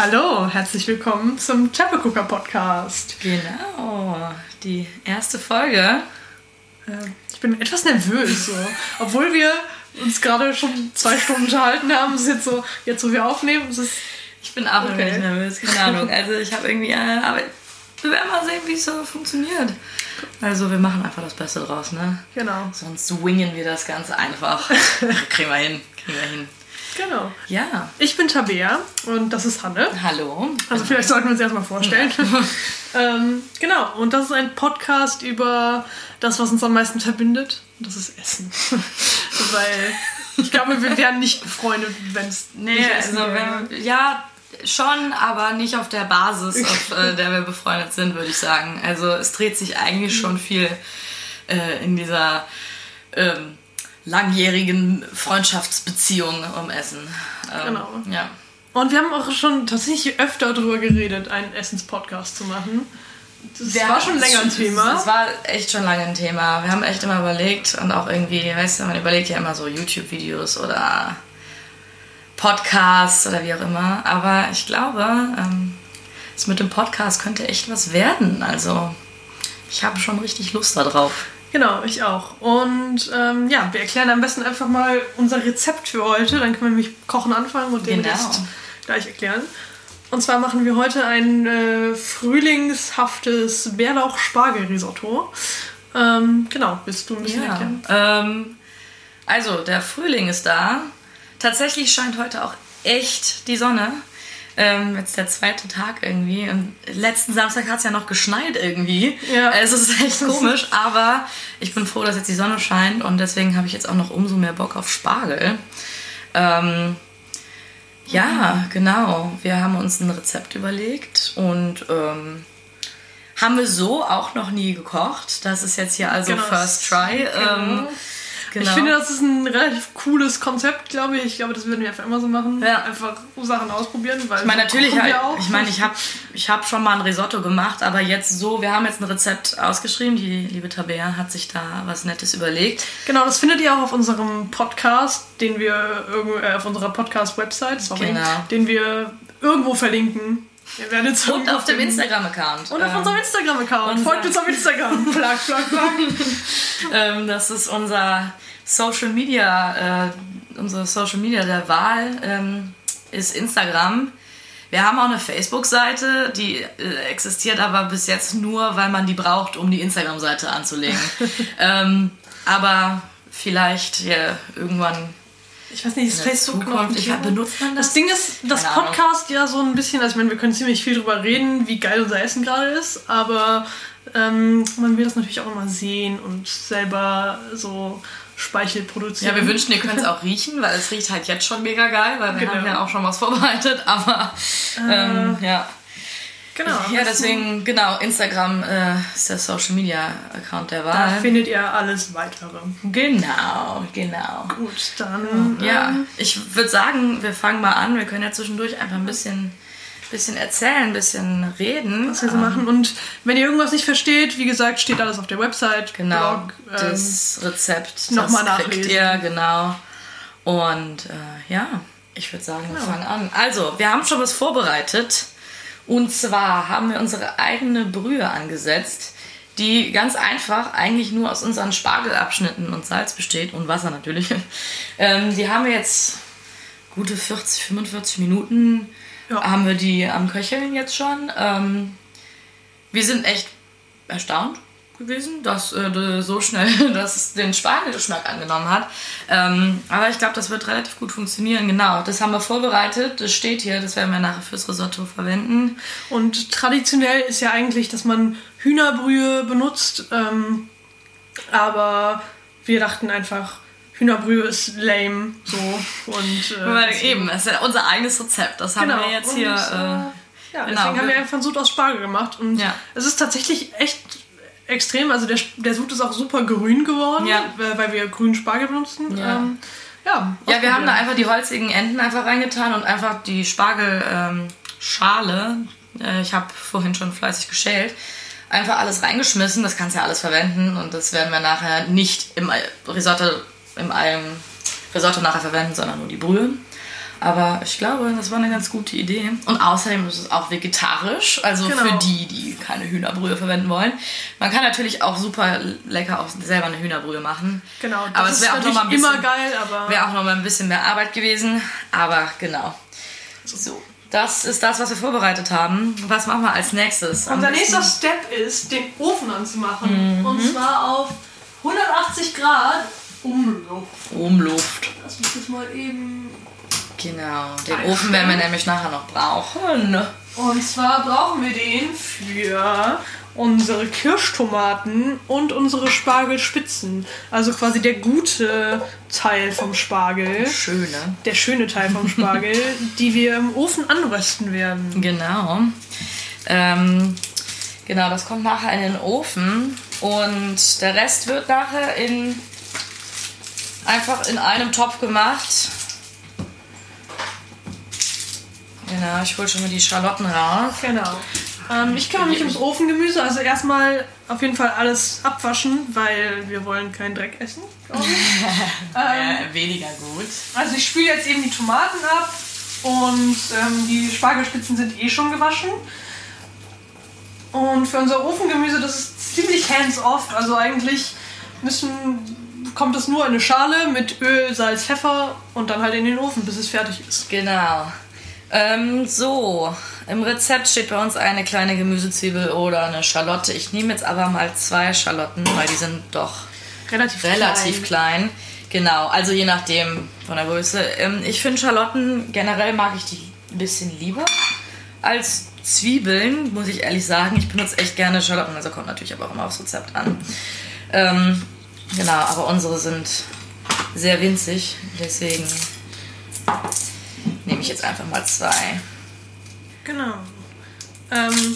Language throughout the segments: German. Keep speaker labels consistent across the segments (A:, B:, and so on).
A: Hallo, herzlich willkommen zum Chapel Cooker Podcast.
B: Genau, die erste Folge.
A: Äh, ich bin etwas nervös, so. obwohl wir uns gerade schon zwei Stunden unterhalten haben. Es ist jetzt so, jetzt wo wir aufnehmen, es ist
B: Ich bin auch
A: Okay.
B: ein nervös, keine Ahnung. Also ich habe irgendwie, äh, aber wir werden mal sehen, wie es so funktioniert. Also wir machen einfach das Beste draus, ne?
A: genau,
B: Sonst wingen wir das Ganze einfach. kriegen wir hin, kriegen wir hin.
A: Genau.
B: Ja,
A: Ich bin Tabea und das ist Hanne.
B: hallo.
A: Also vielleicht sollten wir uns erstmal vorstellen. ähm, genau, und das ist ein Podcast über das, was uns am meisten verbindet. Und das ist Essen. Weil ich glaube, wir wären nicht befreundet, wenn es
B: Nee,
A: nicht Essen
B: also
A: wäre.
B: ja, schon, aber nicht auf der Basis, auf äh, der wir befreundet sind, würde ich sagen. Also es dreht sich eigentlich schon viel äh, in dieser ähm, langjährigen Freundschaftsbeziehung um Essen. Ähm,
A: Genau.
B: Ja.
A: Und wir haben auch schon tatsächlich öfter darüber geredet, einen Essenspodcast zu machen. Das war schon länger ein Thema.
B: Das war echt schon lange ein Thema. Wir haben echt immer überlegt und auch irgendwie, weißt du, man überlegt ja immer so YouTube-Videos oder Podcasts oder wie auch immer. Aber ich glaube, ähm, das mit dem Podcast könnte echt was werden. Also ich habe schon richtig Lust darauf.
A: Genau, ich auch. Und ähm, ja, wir erklären am besten einfach mal unser Rezept für heute. Dann können wir nämlich kochen anfangen und den
B: Genau.
A: Rest gleich erklären. Und zwar machen wir heute ein äh, frühlingshaftes Bärlauch-Spargel-Risotto. Ähm, genau, willst du ein bisschen
B: Ja.
A: erklären?
B: Ähm, also, der Frühling ist da. Tatsächlich scheint heute auch echt die Sonne. Ähm, jetzt der zweite Tag irgendwie. Und letzten Samstag hat es ja noch geschneit irgendwie.
A: Ja.
B: Es ist echt komisch, aber ich bin froh, dass jetzt die Sonne scheint und deswegen habe ich jetzt auch noch umso mehr Bock auf Spargel. Ähm, ja, genau. Wir haben uns ein Rezept überlegt und ähm, haben wir so auch noch nie gekocht. Das ist jetzt hier also
A: Genau.
B: First Try. Ähm, genau.
A: Ich finde, das ist ein relativ cooles Konzept, glaube ich. Ich glaube, das würden wir einfach immer so machen.
B: Ja.
A: Einfach Sachen ausprobieren. Weil
B: ich meine, natürlich,
A: wir auch.
B: ich meine, ich habe ich hab schon mal ein Risotto gemacht, aber jetzt so, wir haben jetzt ein Rezept ausgeschrieben. Die liebe Tabea hat sich da was Nettes überlegt.
A: Genau, das findet ihr auch auf unserem Podcast, den wir irgendwo, äh, auf unserer Podcast-Website, sorry,
B: Genau.
A: den wir irgendwo verlinken. Ihr werdet es
B: Und auf dem. Instagram-Account.
A: Und auf
B: Ähm,
A: unserem Instagram-Account. Folgt uns auf Instagram. Plug, plug, plug.
B: Ähm, das ist unser Social Media, äh, unsere Social Media der Wahl ähm, ist Instagram. Wir haben auch eine Facebook-Seite, die äh, existiert aber bis jetzt nur, weil man die braucht, um die Instagram-Seite anzulegen. ähm, aber vielleicht ja, irgendwann.
A: Ich weiß nicht,
B: der
A: Facebook noch
B: ich hab- benutzt man das?
A: Das Ding ist, das
B: Keine Ahnung.
A: Podcast ja so ein bisschen, also ich meine, wir können ziemlich viel drüber reden, wie geil unser Essen gerade ist, aber ähm, man will das natürlich auch immer sehen und selber so Speichel produzieren.
B: Ja, wir wünschen, ihr könnt es auch riechen, weil es riecht halt jetzt schon mega geil, weil wir
A: Genau.
B: haben ja auch schon was vorbereitet, aber ähm, ja.
A: Genau.
B: Ja, deswegen, genau, Instagram äh, ist der Social Media Account der
A: Da
B: Wahl.
A: findet ihr alles weitere.
B: Genau, genau.
A: Gut, dann.
B: Ja,
A: ähm,
B: ich würde sagen, wir fangen mal an. Wir können ja zwischendurch einfach ein bisschen, bisschen erzählen, ein bisschen reden.
A: was wir so machen. Und wenn ihr irgendwas nicht versteht, wie gesagt, steht alles auf der Website.
B: Genau,
A: Blog, ähm,
B: das Rezept,
A: noch
B: das
A: mal
B: kriegt
A: nachlesen.
B: ihr, genau. Und äh, ja, ich würde sagen, wir
A: Genau.
B: fangen an. Also, wir haben schon was vorbereitet. Und zwar haben wir unsere eigene Brühe angesetzt, die ganz einfach eigentlich nur aus unseren Spargelabschnitten und Salz besteht und Wasser natürlich. Ähm, die haben wir jetzt gute 40, 45 Minuten
A: Ja.
B: haben wir die am Köcheln jetzt schon. Ähm, wir sind echt erstaunt gewesen, dass äh, so schnell das den Spargelgeschmack angenommen hat. Ähm, aber ich glaube, das wird relativ gut funktionieren. Genau, das haben wir vorbereitet. Das steht hier, das werden wir nachher fürs Risotto verwenden.
A: Und traditionell ist ja eigentlich, dass man Hühnerbrühe benutzt. Ähm, aber wir dachten einfach, Hühnerbrühe ist lame. So. Und, äh,
B: Weil eben, das ist ja unser eigenes Rezept. Das haben
A: Genau.
B: wir jetzt
A: Und,
B: hier.
A: äh,
B: Äh,
A: ja,
B: genau,
A: deswegen haben
B: wir-
A: wir einfach einen Sud aus Spargel gemacht. Und
B: Ja.
A: es ist tatsächlich echt extrem. Also der, der Sud ist auch super grün geworden,
B: Ja.
A: weil wir grünen Spargel benutzen.
B: Ja.
A: Ähm, ja,
B: Ja, wir haben da einfach die holzigen Enden einfach reingetan und einfach die Spargelschale, ähm, äh, ich habe vorhin schon fleißig geschält, einfach alles reingeschmissen. Das kannst du ja alles verwenden und das werden wir nachher nicht im Risotto, im Risotto nachher verwenden, sondern nur die Brühe. Aber ich glaube, das war eine ganz gute Idee. Und außerdem ist es auch vegetarisch, also
A: Genau.
B: für die, die keine Hühnerbrühe verwenden wollen. Man kann natürlich auch super lecker auch selber eine Hühnerbrühe machen.
A: Genau, das
B: aber es
A: ist
B: wäre auch noch mal ein bisschen,
A: immer geil, aber
B: wäre auch noch mal ein bisschen mehr Arbeit gewesen. Aber genau. So, das ist das, was wir vorbereitet haben. Was machen wir als nächstes?
A: Unser nächster Step ist, den Ofen anzumachen. Und zwar auf 180 Grad Umluft.
B: Umluft.
A: Lass mich das mal eben.
B: Genau, den
A: Einstellen.
B: Ofen werden wir nämlich nachher noch brauchen.
A: Und zwar brauchen wir den für unsere Kirschtomaten und unsere Spargelspitzen. Also quasi der gute Teil vom Spargel.
B: Schöne.
A: Der schöne Teil vom Spargel, die wir im Ofen anrösten werden.
B: Genau. Ähm, genau, das kommt nachher in den Ofen und der Rest wird nachher in einfach in einem Topf gemacht. Genau, ich hole schon mal die Schalotten raus.
A: Genau. Ähm, ich kümmere mich ums Ofengemüse. Also erstmal auf jeden Fall alles abwaschen, weil wir wollen keinen Dreck essen. ich.
B: Äh, weniger gut.
A: Also ich spüle jetzt eben die Tomaten ab und ähm, die Spargelspitzen sind eh schon gewaschen. Und für unser Ofengemüse, das ist ziemlich hands-off. Also eigentlich müssen, kommt es nur in eine Schale mit Öl, Salz, Pfeffer und dann halt in den Ofen, bis es fertig ist.
B: Genau. Ähm, so, im Rezept steht bei uns eine kleine Gemüsezwiebel oder eine Schalotte. Ich nehme jetzt aber mal zwei Schalotten, weil die sind doch
A: Relativ,
B: relativ
A: klein.
B: klein. Genau, also je nachdem von der Größe. Ähm, ich finde Schalotten, generell mag ich die ein bisschen lieber als Zwiebeln, muss ich ehrlich sagen. Ich benutze echt gerne Schalotten, also kommt natürlich aber auch immer aufs Rezept an. Ähm, genau, aber unsere sind sehr winzig, deswegen nehme ich jetzt einfach mal zwei.
A: Genau. Ähm,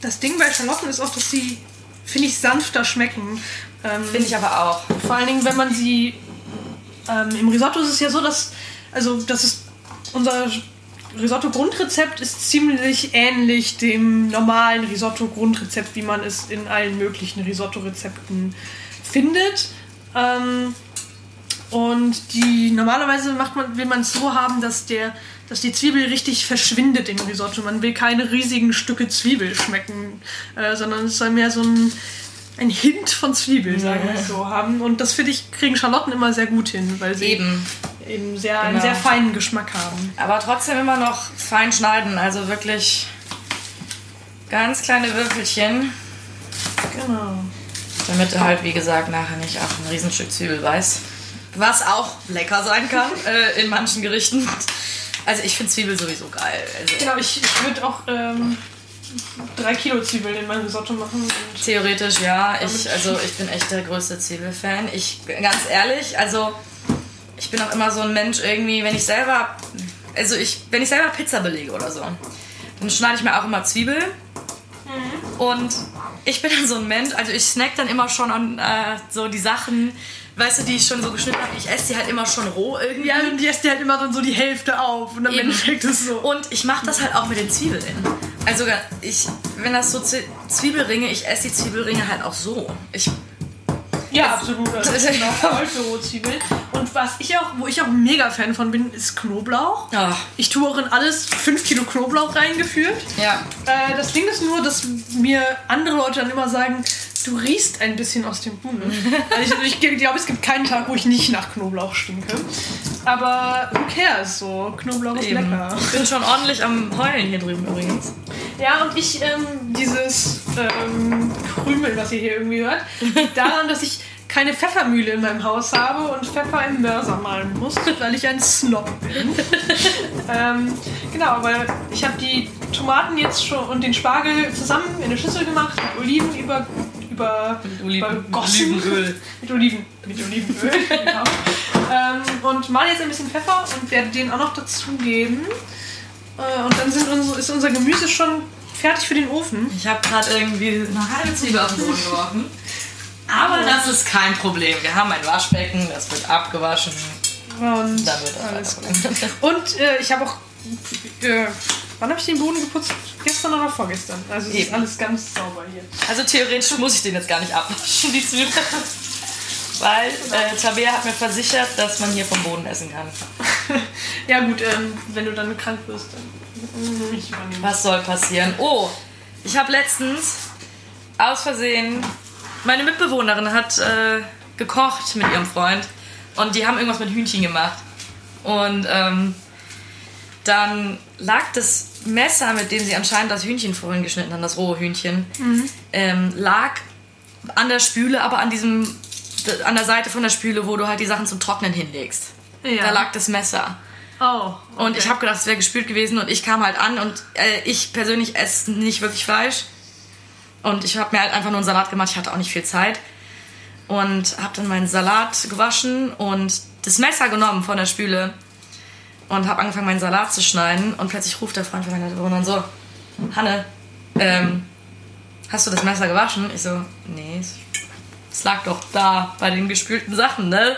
A: das Ding bei Schalotten ist auch, dass sie, finde ich, sanfter schmecken. Ähm,
B: Finde ich aber auch.
A: Vor allen Dingen, wenn man sie. Ähm, Im Risotto ist es ja so, dass. Also, das ist. Unser Risotto-Grundrezept ist ziemlich ähnlich dem normalen Risotto-Grundrezept, wie man es in allen möglichen Risotto-Rezepten findet. Ähm, und die normalerweise macht man, will man es so haben, dass der, dass die Zwiebel richtig verschwindet im Risotto. Man will keine riesigen Stücke Zwiebel schmecken, äh, sondern es soll mehr so ein, ein Hint von Zwiebel, sagen wir so, haben. Und das finde ich, kriegen Schalotten immer sehr gut hin, weil sie
B: Eben.
A: eben sehr, einen
B: Genau.
A: sehr feinen Geschmack haben.
B: Aber trotzdem immer noch fein schneiden, also wirklich ganz kleine Würfelchen,
A: Genau.
B: damit du halt, wie gesagt, nachher nicht auf ein Riesenstück Zwiebel beißt. Was auch lecker sein kann äh, in manchen Gerichten. Also ich finde Zwiebel sowieso geil. Also
A: Genau, ich, ich würde auch ähm, drei Kilo Zwiebeln in mein Risotto machen.
B: Theoretisch ja. Ich, also ich bin echt der größte Zwiebelfan. Ich ganz ehrlich, also ich bin auch immer so ein Mensch irgendwie, wenn ich selber, also ich, wenn ich selber Pizza belege oder so, dann schneide ich mir auch immer Zwiebel. Und ich bin dann so ein Mensch, also ich snack dann immer schon an äh, so die Sachen, weißt du, die ich schon so geschnitten habe. Ich esse die halt immer schon roh irgendwie.
A: ja, und die esst dir halt immer dann so die Hälfte auf. Und am. Ende schmeckt es so.
B: Und ich mache das halt auch mit den Zwiebeln. Also ich, wenn das so Zwiebelringe, ich esse die Zwiebelringe halt auch so. Ich,
A: Ja, absolut. Bin auch voll für Rotzwiebeln. Und was ich auch, wo ich auch mega Fan von bin, ist Knoblauch.
B: oh,
A: Ich tue auch in alles 5 Kilo Knoblauch reingeführt.
B: ja,
A: Äh, das Ding ist nur, dass mir andere Leute dann immer sagen, du riechst ein bisschen aus dem Huhn. also ich, ich glaube, es gibt keinen Tag, wo ich nicht nach Knoblauch stinke. Aber who cares? So, Knoblauch ist
B: eben.
A: lecker.
B: Ich bin schon ordentlich am Heulen hier drüben übrigens.
A: Ja, und ich, ähm, dieses ähm, Krümel, was ihr hier irgendwie hört, liegt daran, dass ich keine Pfeffermühle in meinem Haus habe und Pfeffer im Mörser malen muss, weil ich ein Snob bin. ähm, genau, aber ich habe die Tomaten jetzt schon und den Spargel zusammen in eine Schüssel gemacht, Oliven über, über,
B: Oliven-
A: übergossen.
B: Olivenöl.
A: mit Oliven, mit Olivenöl, genau. ähm, und mal jetzt ein bisschen Pfeffer und werde den auch noch dazugeben. Äh, und dann sind unsere, ist unser Gemüse schon fertig für den Ofen.
B: Ich habe gerade irgendwie eine halbe Zwiebel auf den Boden geworfen. Aber das ist kein Problem. Wir haben ein Waschbecken, das wird abgewaschen.
A: Und
B: Dann wird das
A: alles gut. Und äh, ich habe auch. Äh, wann habe ich den Boden geputzt? Gestern oder vorgestern? Also es ist alles ganz sauber hier.
B: Also theoretisch muss ich den jetzt gar nicht abwaschen, die Zwiebel. Weil äh, Tabea hat mir versichert, dass man hier vom Boden essen kann.
A: ja gut, ähm, wenn du dann krank wirst, dann nicht übernehmen.
B: Was soll passieren? Oh, ich habe letztens aus Versehen, meine Mitbewohnerin hat äh, gekocht mit ihrem Freund und die haben irgendwas mit Hühnchen gemacht. Und ähm, dann lag das Messer, mit dem sie anscheinend das Hühnchen vorhin geschnitten haben, das rohe Hühnchen, ähm, lag an der Spüle, aber an diesem, an der Seite von der Spüle, wo du halt die Sachen zum Trocknen hinlegst.
A: Ja.
B: Da lag das Messer.
A: Oh.
B: Und
A: okay.
B: ich habe gedacht, es wäre gespült gewesen und ich kam halt an und äh, ich persönlich esse nicht wirklich Fleisch. Und ich habe mir halt einfach nur einen Salat gemacht, ich hatte auch nicht viel Zeit. Und habe dann meinen Salat gewaschen und das Messer genommen von der Spüle und habe angefangen, meinen Salat zu schneiden. Und plötzlich ruft der Freund von meiner Bewohnerin so: Hanne, ähm, hast du das Messer gewaschen? Ich so: Nee, es, lag doch da bei den gespülten Sachen, ne?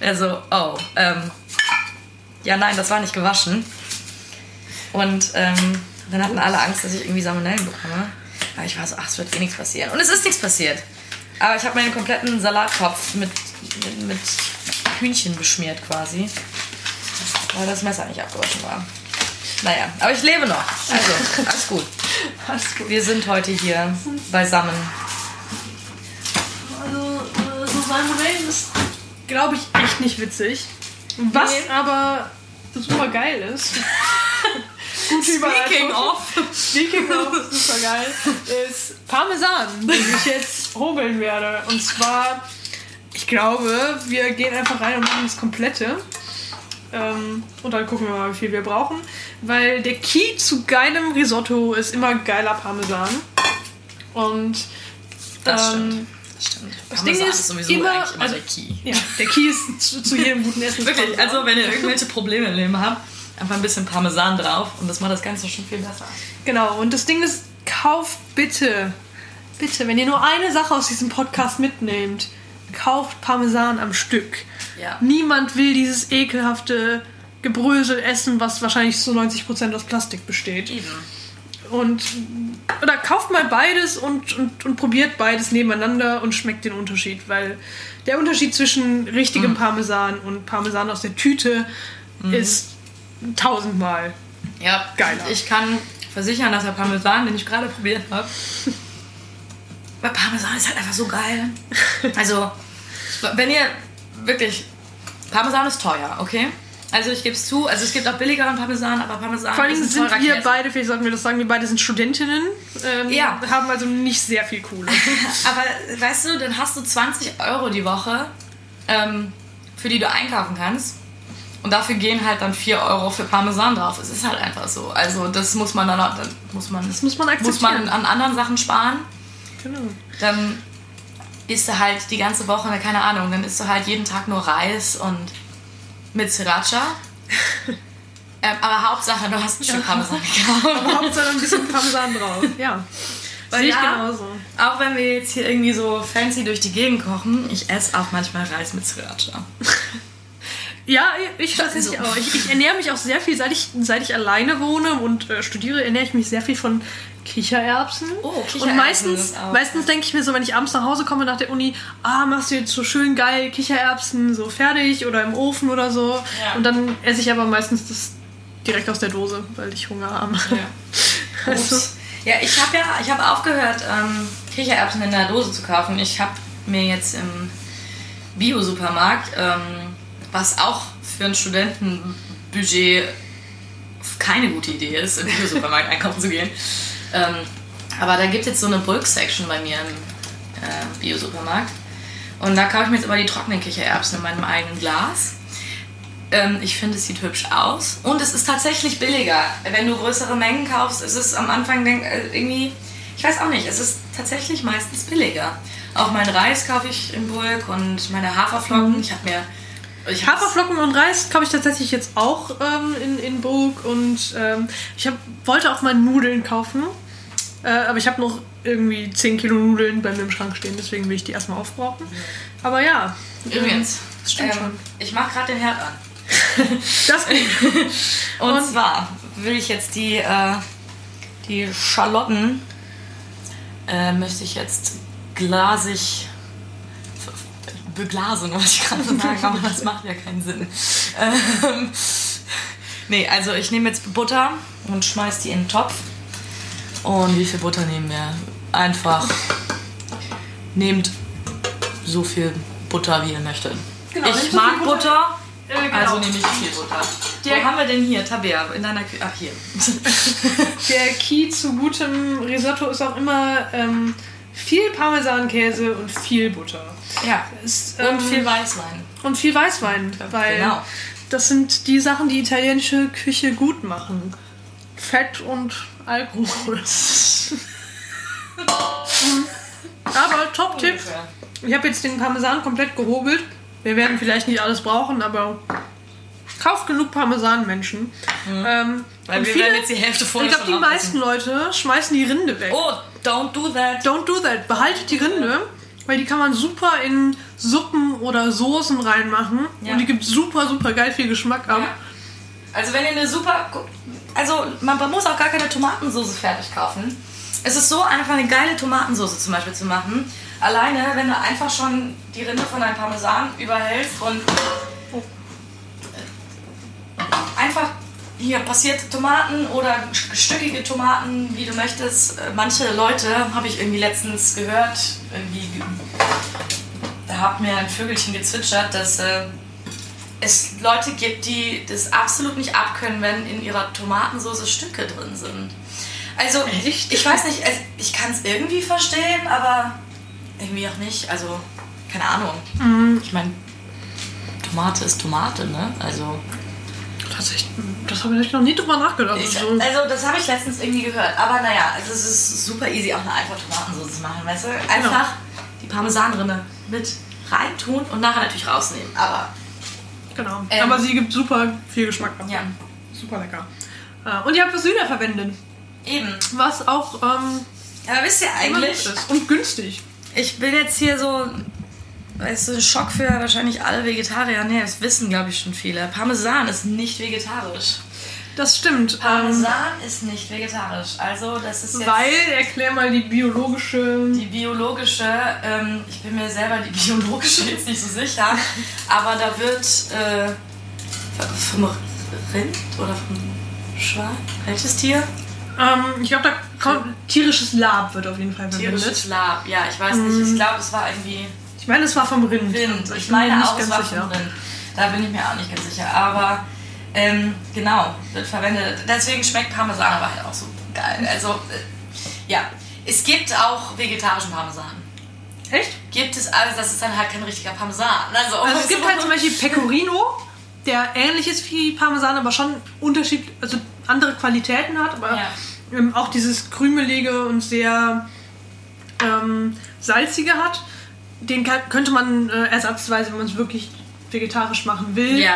B: Er so: Oh, ähm, ja, nein, das war nicht gewaschen. Und ähm, dann hatten alle Angst, dass ich irgendwie Salmonellen bekomme. Aber ich war so, ach, es wird eh nichts passieren. Und es ist nichts passiert. Aber ich habe meinen kompletten Salattopf mit, mit, mit Hühnchen beschmiert quasi. Weil das Messer nicht abgewaschen war. Naja, aber ich lebe noch. Also, alles gut.
A: Alles gut.
B: Wir sind heute hier beisammen.
A: Also, äh, so Salmonellen ist, glaube ich, echt nicht witzig. Was
B: Nee.
A: aber super geil ist. Gute Überleitung.
B: of.
A: Speaking of super geil, ist Parmesan, den ich jetzt hobeln werde. Und zwar, ich glaube, wir gehen einfach rein und machen das komplette. Ähm, und dann gucken wir mal, wie viel wir brauchen. Weil der Key zu geilem Risotto ist immer geiler Parmesan. Und
B: Das
A: ähm,
B: stimmt. Das stimmt.
A: das
B: Parmesan
A: Ding ist
B: sowieso
A: immer-
B: eigentlich immer
A: also-
B: der Key.
A: ja, der Key ist zu, zu jedem guten Essen.
B: Wirklich,
A: Parmesan.
B: also wenn ihr irgendwelche Probleme im Leben habt, einfach ein bisschen Parmesan drauf und das macht das Ganze schon viel besser.
A: Genau, und das Ding ist, kauft bitte, bitte, wenn ihr nur eine Sache aus diesem Podcast mitnehmt, kauft Parmesan am Stück.
B: Ja.
A: Niemand will dieses ekelhafte Gebrösel essen, was wahrscheinlich zu 90% aus Plastik besteht.
B: Eben.
A: Und oder kauft mal beides und, und, und probiert beides nebeneinander und schmeckt den Unterschied, weil der Unterschied zwischen richtigem Parmesan und Parmesan aus der Tüte ist tausendmal.
B: Ja,
A: Geiler.
B: Ich kann versichern, dass der Parmesan, den ich gerade probiert habe, bei Parmesan ist halt einfach so geil. Also, wenn ihr wirklich. Parmesan ist teuer, okay? Also ich gebe es zu, also es gibt auch billigeren Parmesan, aber Parmesan
A: Vor allem
B: ist
A: sind wir
B: Käse.
A: beide, vielleicht sollten wir das sagen, wir beide sind Studentinnen, ähm,
B: Ja.
A: haben also nicht sehr viel Kohle.
B: Aber weißt du, dann hast du 20 Euro die Woche, ähm, für die du einkaufen kannst. Und dafür gehen halt dann 4 Euro für Parmesan drauf. Es ist halt einfach so. Also das muss man dann, auch- dann muss man,
A: Das muss man
B: muss man
A: akzeptieren.
B: an anderen Sachen sparen.
A: genau.
B: Dann isst du halt die ganze Woche, keine Ahnung, dann isst du halt jeden Tag nur Reis und mit Sriracha. ähm, aber Hauptsache, du hast ein Stück Parmesan gekauft.
A: Hauptsache ein bisschen Parmesan drauf. Ja.
B: Weil
A: Sehe ich
B: ja,
A: genauso.
B: Auch wenn wir jetzt hier irgendwie so fancy durch die Gegend kochen, ich esse auch manchmal Reis mit Sriracha.
A: Ja, ich tatsächlich
B: Also-
A: auch. Ich, ich ernähre mich auch sehr viel, seit ich, seit ich alleine wohne und äh, studiere, ernähre ich mich sehr viel von Kichererbsen.
B: Oh, Kichererbsen
A: Und meistens, meistens denke ich mir so, wenn ich abends nach Hause komme nach der Uni, ah, machst du jetzt so schön geil Kichererbsen so fertig oder im Ofen oder so.
B: Ja.
A: Und dann esse ich aber meistens das direkt aus der Dose, weil ich Hunger habe. Also,
B: Ups. Ja, ich habe ja, ich habe aufgehört, ähm, Kichererbsen in der Dose zu kaufen. Ich habe mir jetzt im Bio-Supermarkt, ähm, was auch für ein Studentenbudget keine gute Idee ist, im Bio-Supermarkt einkaufen zu gehen. Ähm, aber da gibt es jetzt so eine Bulk-Section bei mir im äh, Bio-Supermarkt. Und da kaufe ich mir jetzt immer die trockenen Kichererbsen in meinem eigenen Glas. Ähm, ich finde, es sieht hübsch aus. Und es ist tatsächlich billiger. Wenn du größere Mengen kaufst, ist es am Anfang äh, irgendwie, ich weiß auch nicht, es ist tatsächlich meistens billiger. Auch meinen Reis kaufe ich im Bulk und meine Haferflocken. Ich habe mir. Ich
A: Haferflocken und Reis kaufe ich tatsächlich jetzt auch ähm, in, in Bulk und ähm, ich hab, wollte auch mal Nudeln kaufen. Äh, aber ich habe noch irgendwie 10 Kilo Nudeln bei mir im Schrank stehen, deswegen will ich die erstmal aufbrauchen. Aber ja.
B: Übrigens,
A: Das stimmt
B: ähm,
A: schon.
B: ich mache gerade den Herd an.
A: Das gut.
B: Und,
A: Und-
B: zwar will ich jetzt die, äh, die Schalotten, äh, möchte ich jetzt glasig Beglasung, was ich gerade sagen, aber das macht ja keinen Sinn. Ähm, nee, also ich nehme jetzt Butter und schmeiß die in den Topf. Und wie viel Butter nehmen wir? Einfach nehmt so viel Butter, wie ihr möchtet.
A: Genau,
B: ich mag
A: Butter.
B: Butter,
A: Äh, genau.
B: also nehme ich viel Butter.
A: Der-
B: Wo haben wir denn hier? Tabea, in deiner Küche. Ach, hier.
A: Der Key zu gutem Risotto ist auch immer ähm, viel Parmesankäse und viel Butter.
B: ja.
A: Ist,
B: Und
A: ähm,
B: viel Weißwein.
A: und viel Weißwein, weil
B: genau.
A: das sind die Sachen, die italienische Küche gut machen. Fett und Alkohol. aber Top-Tipp, ich habe jetzt den Parmesan komplett gehobelt. Wir werden vielleicht nicht alles brauchen, aber kauft genug Parmesan, Menschen. Ähm,
B: Mhm. Weil
A: und
B: wir
A: viele-
B: werden jetzt die Hälfte voll
A: ich glaube, die meisten Leute schmeißen die Rinde weg.
B: Oh, don't do that.
A: Don't do that. Behaltet die Rinde, weil die kann man super in Suppen oder Soßen reinmachen.
B: Ja.
A: Und die gibt super, super geil viel Geschmack ab.
B: Ja. Also wenn ihr eine super... Also man muss auch gar keine Tomatensauce fertig kaufen. Es ist so einfach eine geile Tomatensauce zum Beispiel zu machen. Alleine, wenn du einfach schon die Rinde von deinem Parmesan überhältst und einfach hier passierte Tomaten oder stückige Tomaten, wie du möchtest. Äh, Manche Leute, habe ich irgendwie letztens gehört, irgendwie, ge- da hat mir ein Vögelchen gezwitschert, dass äh, es Leute gibt, die das absolut nicht abkönnen, wenn in ihrer Tomatensauce Stücke drin sind. Also,
A: Echt?
B: ich weiß nicht, ich kann es irgendwie verstehen, aber irgendwie auch nicht. Also, keine Ahnung.
A: Mhm.
B: Ich meine, Tomate ist Tomate, ne? Also,
A: Tatsächlich, das habe ich noch nie drüber nachgedacht.
B: ich,
A: so.
B: also das habe ich letztens irgendwie gehört. Aber naja, also es ist super easy, auch eine einfache Tomatensauce zu machen, weißt du? Einfach die Parmesanrinne mit reintun und nachher natürlich rausnehmen. Aber
A: Genau.
B: Ähm.
A: Aber sie gibt super viel Geschmack ab.
B: ja,
A: Super lecker. Äh, Und ihr habt Süder verwendet,
B: eben.
A: was auch ähm,
B: Aber wisst ihr eigentlich,
A: ist. Und günstig.
B: ich bin jetzt hier so, weißt du, ein Schock für wahrscheinlich alle Vegetarier. Nee, das wissen, glaube ich, schon viele. Parmesan ist nicht vegetarisch.
A: Das stimmt. Ähm,
B: Parmesan ist nicht vegetarisch. Also, das ist jetzt
A: weil, erklär mal die biologische.
B: die biologische, ähm, ich bin mir selber die biologische jetzt nicht so sicher, aber da wird äh, vom Rind oder vom Schwein, welches Tier?
A: Ähm, ich glaube, da kommt tierisches Lab wird auf jeden Fall
B: Tierisches
A: verwendet.
B: Lab, ja, ich weiß nicht, ich glaube, es war irgendwie
A: Ich meine, es war vom Rind.
B: Rind.
A: Also
B: Ich
A: mir
B: meine
A: nicht
B: auch, es war vom Rind. Da bin ich mir auch nicht ganz sicher, aber ähm, genau, wird verwendet. Deswegen schmeckt Parmesan aber halt auch so geil. Also, äh, ja, es gibt auch vegetarischen Parmesan.
A: Echt?
B: Gibt es alles, das ist dann halt kein richtiger Parmesan. Also,
A: Also es gibt halt zum Beispiel Pecorino, der ähnlich ist wie Parmesan, aber schon Unterschied, also andere Qualitäten hat, aber
B: Ja.
A: ähm, auch dieses krümelige und sehr ähm, salzige hat. Den kann, könnte man äh, ersatzweise, wenn man es wirklich vegetarisch machen will.
B: Ja.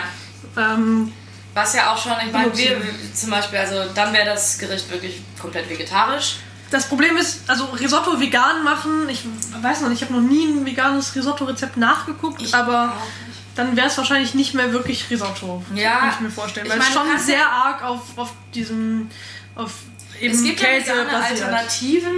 A: Ähm,
B: Was ja auch schon, ich meine, wir zum Beispiel, also dann wäre das Gericht wirklich komplett vegetarisch.
A: das Problem ist, also Risotto vegan machen, ich weiß noch nicht, ich habe noch nie ein veganes Risotto-Rezept nachgeguckt,
B: Ich
A: aber dann wäre es wahrscheinlich nicht mehr wirklich Risotto.
B: Ja,
A: Kann ich mir vorstellen. Weil es schon sehr
B: ja-
A: arg auf, auf diesem, auf eben
B: Es gibt ja
A: Käse
B: vegane
A: basiert.
B: Alternativen.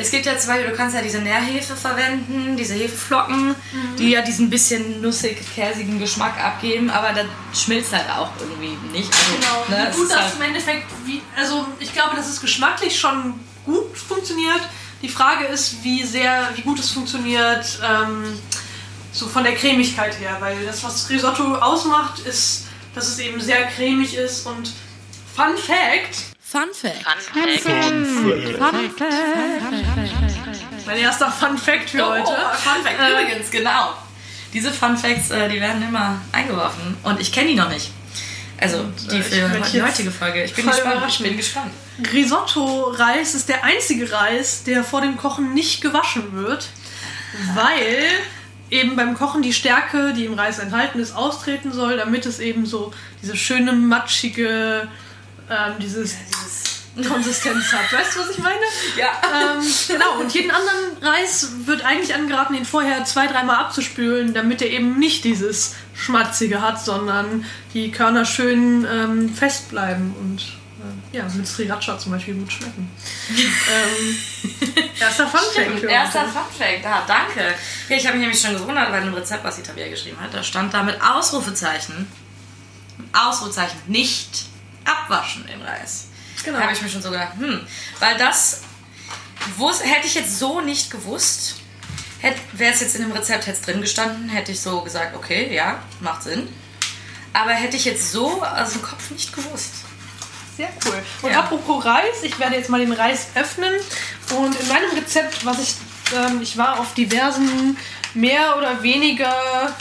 B: Es gibt ja Beispiel, du kannst ja diese Nährhefe verwenden, diese Hefeflocken,
A: Mhm.
B: die ja diesen bisschen nussig-käsigen Geschmack abgeben, aber das schmilzt halt auch irgendwie nicht. Also,
A: Genau.
B: ne,
A: gut
B: ist
A: das
B: halt,
A: im Endeffekt, wie, also ich glaube, dass es geschmacklich schon gut funktioniert. Die Frage ist, wie sehr, wie gut es funktioniert, ähm, so von der Cremigkeit her, weil das, was Risotto ausmacht, ist, dass es eben sehr cremig ist und Fun Fact,
B: Fun Fact.
A: mein erster Fun Fact für
B: Oh,
A: heute.
B: Fun Fact,
A: Äh,
B: übrigens, genau. Diese Fun Facts, äh, die werden immer eingeworfen und ich kenne die noch nicht. Also die für die heutige Folge. Ich bin gespannt. Ich bin gespannt.
A: Risotto-Reis ist der einzige Reis, der vor dem Kochen nicht gewaschen wird, weil eben beim Kochen die Stärke, die im Reis enthalten ist, austreten soll, damit es eben so diese schöne, matschige, ähm, dieses Konsistenz hat. Weißt du, was ich meine?
B: Ja.
A: Ähm, genau, und jeden anderen Reis wird eigentlich angeraten, den vorher zwei, dreimal abzuspülen, damit er eben nicht dieses Schmatzige hat, sondern die Körner schön ähm, fest bleiben und äh, ja, mit Sriracha zum Beispiel gut schmecken. ähm, erster Funfact.
B: Erster Funfact, da, danke. Ja, ich habe mich nämlich schon gewundert, weil im Rezept, was die Tabea geschrieben hat, da stand da mit Ausrufezeichen, Ausrufezeichen, nicht abwaschen im Reis. Genau. Da habe ich mir schon so gedacht, hm, weil das wus hätte ich jetzt so nicht gewusst. Wäre es jetzt in dem Rezept hätte drin gestanden, hätte ich so gesagt, okay, ja, macht Sinn. Aber hätte ich jetzt so aus dem Kopf nicht gewusst.
A: Sehr cool. Und ja. apropos Reis, ich werde jetzt mal den Reis öffnen. Und in meinem Rezept, was ich, ähm, ich war auf diversen mehr oder weniger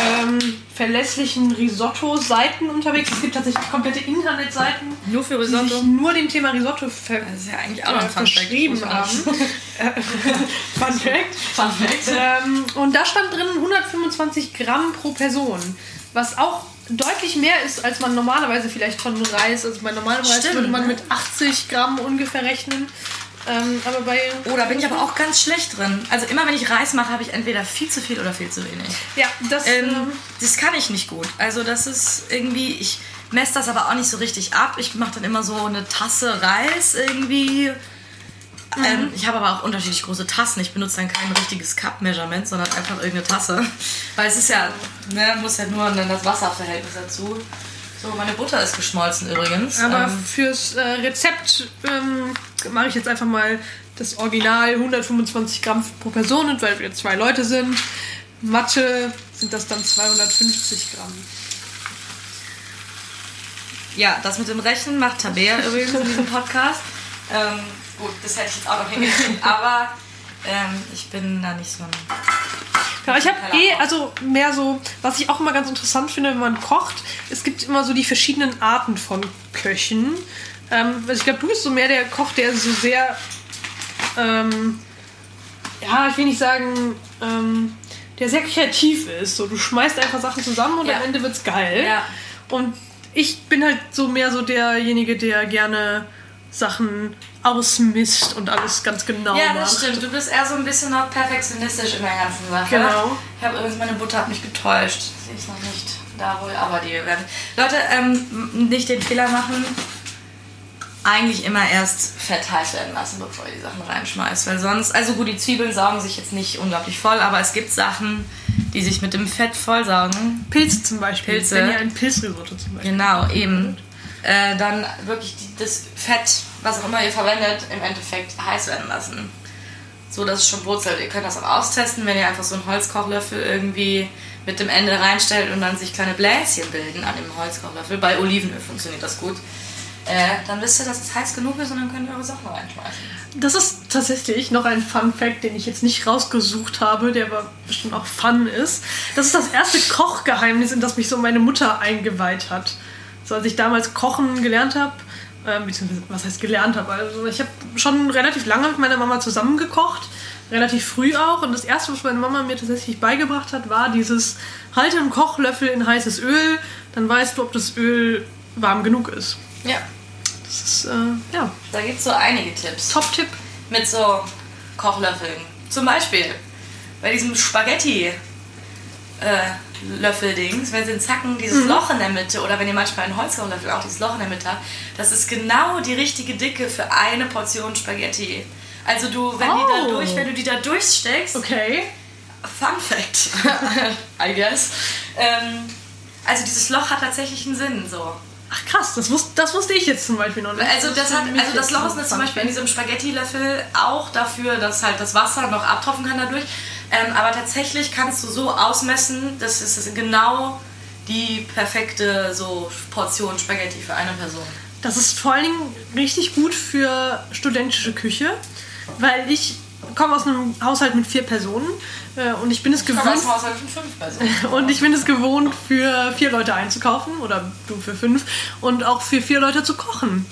A: ähm, verlässlichen Risotto-Seiten unterwegs. Es gibt tatsächlich komplette Internetseiten,
B: nur für Risotto, die sich
A: nur dem Thema Risotto ver
B: das ist ja eigentlich auch
A: äh, verschrieben haben. Fun Fact.
B: Fun Fact.
A: Ähm, und da stand drin 125 Gramm pro Person, was auch deutlich mehr ist, als man normalerweise vielleicht von Reis, also bei normalem Reis Stimmt, würde man ne? mit 80 Gramm ungefähr rechnen. Ähm, aber bei.
B: Oh, da bin ich aber auch ganz schlecht drin. Also immer wenn ich Reis mache, habe ich entweder viel zu viel oder viel zu wenig.
A: Ja, das.
B: Ähm, ähm, das kann ich nicht gut. Also das ist irgendwie. Ich messe das aber auch nicht so richtig ab. Ich mache dann immer so eine Tasse Reis irgendwie. Mhm. Ähm, ich habe aber auch unterschiedlich große Tassen. Ich benutze dann kein richtiges Cup-Measurement, sondern einfach irgendeine Tasse. Weil es ist ja, ne, muss ja nur dann das Wasserverhältnis dazu. So, meine Butter ist geschmolzen übrigens.
A: Aber ähm, fürs äh, Rezept ähm, mache ich jetzt einfach mal das Original 125 Gramm pro Person und weil wir zwei Leute sind. Mathe sind das dann 250 Gramm.
B: Ja, das mit dem Rechnen macht Tabea übrigens in diesem Podcast. Ähm, gut, das hätte ich jetzt auch noch hingekriegt, aber ähm, ich bin da nicht so ein
A: ja, ich habe eh, also mehr so, was ich auch immer ganz interessant finde, wenn man kocht, es gibt immer so die verschiedenen Arten von Köchen. Ähm, also ich glaube, du bist so mehr der Koch, der so sehr, ähm, ja, ich will nicht sagen, ähm, der sehr kreativ ist. So, du schmeißt einfach Sachen zusammen und ja. am Ende wird's geil.
B: Ja.
A: Und ich bin halt so mehr so derjenige, der gerne Sachen ausmisst und alles ganz genau
B: Ja, das macht. stimmt. Du bist eher so ein bisschen noch perfektionistisch in der ganzen Sache.
A: Genau.
B: Ich habe übrigens, meine Butter hat mich getäuscht. Sie ist noch nicht da wohl, aber die werden... Leute, ähm, nicht den Fehler machen, eigentlich immer erst Fett heiß werden lassen, bevor ihr die Sachen reinschmeißt. Weil sonst, also gut, die Zwiebeln saugen sich jetzt nicht unglaublich voll, aber es gibt Sachen, die sich mit dem Fett vollsaugen.
A: Pilze zum Beispiel.
B: Pilze.
A: Wenn ihr ein Pilzrisotto zum Beispiel.
B: Genau, eben. Äh, dann wirklich das Fett was auch immer ihr verwendet, im Endeffekt heiß werden lassen. So dass es schon brutzelt. Ihr könnt das auch austesten, wenn ihr einfach so einen Holzkochlöffel irgendwie mit dem Ende reinstellt und dann sich kleine Bläschen bilden an dem Holzkochlöffel. Bei Olivenöl funktioniert das gut. Äh, dann wisst ihr, dass es heiß genug ist und dann könnt ihr eure Sachen reinschmeißen.
A: Das ist tatsächlich noch ein Fun Fact, den ich jetzt nicht rausgesucht habe, der aber bestimmt auch Fun ist. Das ist das erste Kochgeheimnis, in das mich so meine Mutter eingeweiht hat. So als ich damals kochen gelernt habe, äh, beziehungsweise was heißt gelernt habe. Also ich habe schon relativ lange mit meiner Mama zusammengekocht, relativ früh auch. Und das erste, was meine Mama mir tatsächlich beigebracht hat, war dieses halte einen Kochlöffel in heißes Öl, dann weißt du, ob das Öl warm genug ist.
B: Ja.
A: Das ist, äh, ja.
B: Da gibt es so einige Tipps.
A: Top-Tipp.
B: Mit so Kochlöffeln. Zum Beispiel bei diesem Spaghetti. Äh, Löffeldings, wenn sie einen Zacken, dieses mhm. Loch in der Mitte oder wenn ihr manchmal einen Holzkochlöffel auch dieses Loch in der Mitte habt, das ist genau die richtige Dicke für eine Portion Spaghetti. Also du, wenn, oh. die da oh. durch, wenn du die da durchsteckst,
A: okay.
B: Fun Fact, I guess. Ähm, also dieses Loch hat tatsächlich einen Sinn, so.
A: Ach krass, das, wusste, das wusste ich jetzt zum Beispiel noch nicht.
B: Also das, hat, also das Loch ist zum Beispiel in diesem Spaghetti-Löffel auch dafür, dass halt das Wasser noch abtropfen kann dadurch. Ähm, aber tatsächlich kannst du so ausmessen, das ist genau die perfekte so Portion Spaghetti für eine Person.
A: Das ist vor allen Dingen richtig gut für studentische Küche, weil ich komme aus einem Haushalt mit vier Personen äh, und ich bin es ich gewohnt. Aus einem Haushalt mit fünf Personen. und ich bin es gewohnt, für vier Leute einzukaufen oder du für fünf und auch für vier Leute zu kochen.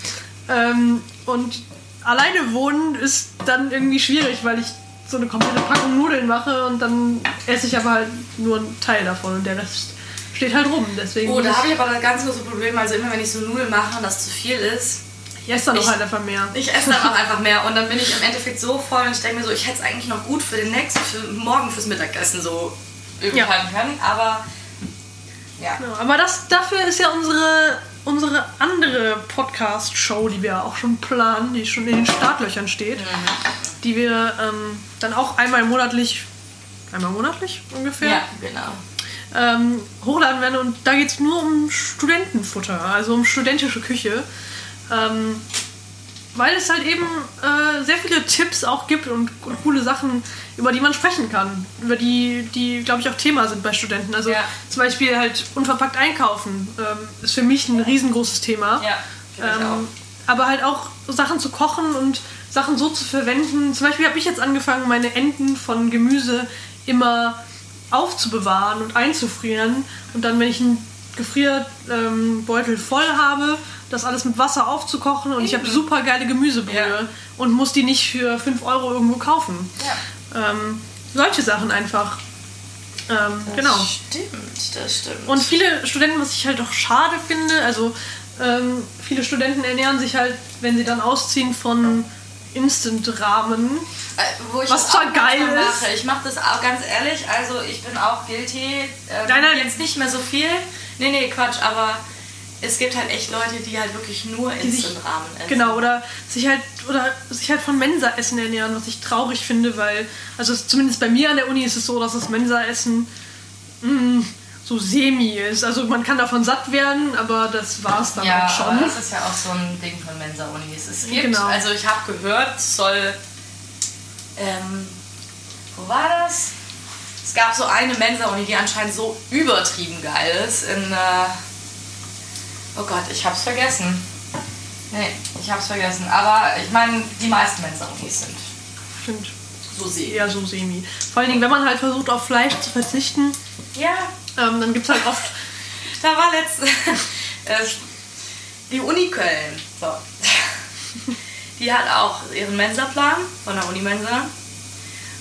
A: Ähm, und alleine wohnen ist dann irgendwie schwierig, weil ich so eine komplette Packung Nudeln mache und dann esse ich aber halt nur einen Teil davon und der Rest steht halt rum. Deswegen
B: oh, da habe ich aber das ganz große Problem. Also immer wenn ich so Nudeln mache und das zu viel ist.
A: Ich esse dann ich, auch halt einfach mehr.
B: Ich esse dann auch einfach mehr und dann bin ich im Endeffekt so voll und ich denke mir so, ich hätte es eigentlich noch gut für den nächsten, für morgen fürs Mittagessen so irgendwie ja. können. Aber ja.
A: ja. Aber das, dafür ist ja unsere unsere andere Podcast-Show, die wir auch schon planen, die schon in den Startlöchern steht, die wir ähm, dann auch einmal monatlich, einmal monatlich ungefähr,
B: Ja, genau.
A: ähm, hochladen werden. Und da geht es nur um Studentenfutter, also um studentische Küche. Ähm, weil es halt eben äh, sehr viele Tipps auch gibt und, und coole Sachen, über die man sprechen kann. Über die, die glaube ich, auch Thema sind bei Studenten. Also
B: Ja.
A: zum Beispiel halt unverpackt einkaufen ähm, ist für mich ein riesengroßes Thema.
B: Ja, finde ich auch.
A: Ähm, aber halt auch Sachen zu kochen und Sachen so zu verwenden. Zum Beispiel habe ich jetzt angefangen, meine Enden von Gemüse immer aufzubewahren und einzufrieren. Und dann, wenn ich einen Gefrierbeutel voll habe, das alles mit Wasser aufzukochen. Und ich habe super geile Gemüsebrühe
B: Ja.
A: und muss die nicht für 5 Euro irgendwo kaufen.
B: Ja.
A: Ähm, solche Sachen einfach. Ähm,
B: Das
A: genau.
B: Stimmt, das stimmt.
A: Und viele Studenten, was ich halt auch schade finde, also ähm, viele Studenten ernähren sich halt, wenn sie dann ausziehen, von Instant-Rahmen.
B: Äh, wo ich
A: Was zwar geil ist.
B: Mache. Ich mache das auch ganz ehrlich, also ich bin auch guilty. Äh,
A: Nein, nein.
B: Jetzt nicht mehr so viel. Nee, nee, Quatsch, aber es gibt halt echt Leute, die halt wirklich nur Instant-Rahmen essen.
A: Genau, oder sich halt oder sich halt von Mensa-Essen ernähren, was ich traurig finde, weil, also es, zumindest bei mir an der Uni ist es so, dass das Mensa-Essen mm, so semi ist. Also man kann davon satt werden, aber das war's dann
B: Ja,
A: auch
B: aber
A: schon.
B: das ist ja auch so ein Ding von Mensa-Unis. Es gibt,
A: Genau.
B: also ich habe gehört, es soll, ähm, wo war das? Es gab so eine Mensa-Uni, die anscheinend so übertrieben geil ist in, äh, oh Gott, ich hab's vergessen. Nee, ich hab's vergessen. Aber ich meine, die meisten Mensa-Unis sind
A: Stimmt.
B: so sehen.
A: Eher so semi. Vor allen Dingen, wenn man halt versucht, auf Fleisch zu verzichten,
B: Ja,
A: ähm, dann gibt es halt oft
B: da war letztens äh, die Uni Köln. So. Die hat auch ihren Mensa-Plan von der Uni-Mensa.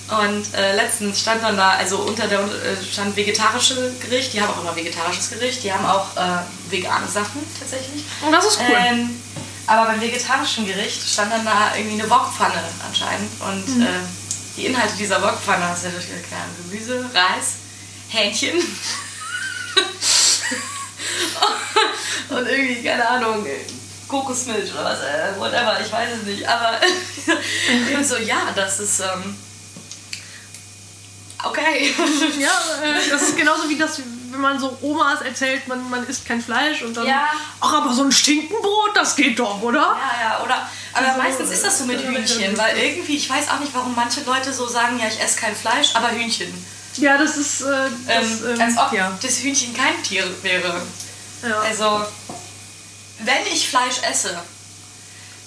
B: Und äh, letztens stand dann da, also unter der äh, stand vegetarische Gericht, die haben auch immer vegetarisches Gericht, die haben auch äh, vegane Sachen tatsächlich.
A: Und das ist cool.
B: Ähm, aber beim vegetarischen Gericht stand dann da irgendwie eine Wokpfanne anscheinend. Und
A: Mhm.
B: äh, die Inhalte dieser Wokpfanne hast du ja durchgeklärt. Gemüse, Reis, Hähnchen. und irgendwie, keine Ahnung, Kokosmilch oder was, äh, whatever, ich weiß es nicht. Aber eben so, ja, das ist ähm, okay.
A: Ja, äh, das ist genauso wie das, wenn man so Omas erzählt, man, man isst kein Fleisch und dann.
B: Ja.
A: Ach, aber so ein Stinkenbrot, das geht doch, oder?
B: Ja, ja, oder. Aber
A: Also,
B: meistens ist das so mit Hühnchen, weil irgendwie, ich weiß auch nicht, warum manche Leute so sagen, ja, ich esse kein Fleisch, aber Hühnchen.
A: Ja, das ist. Äh, das,
B: Ähm,
A: ähm,
B: als ob
A: ja.
B: das Hühnchen kein Tier wäre.
A: ja.
B: Also, wenn ich Fleisch esse,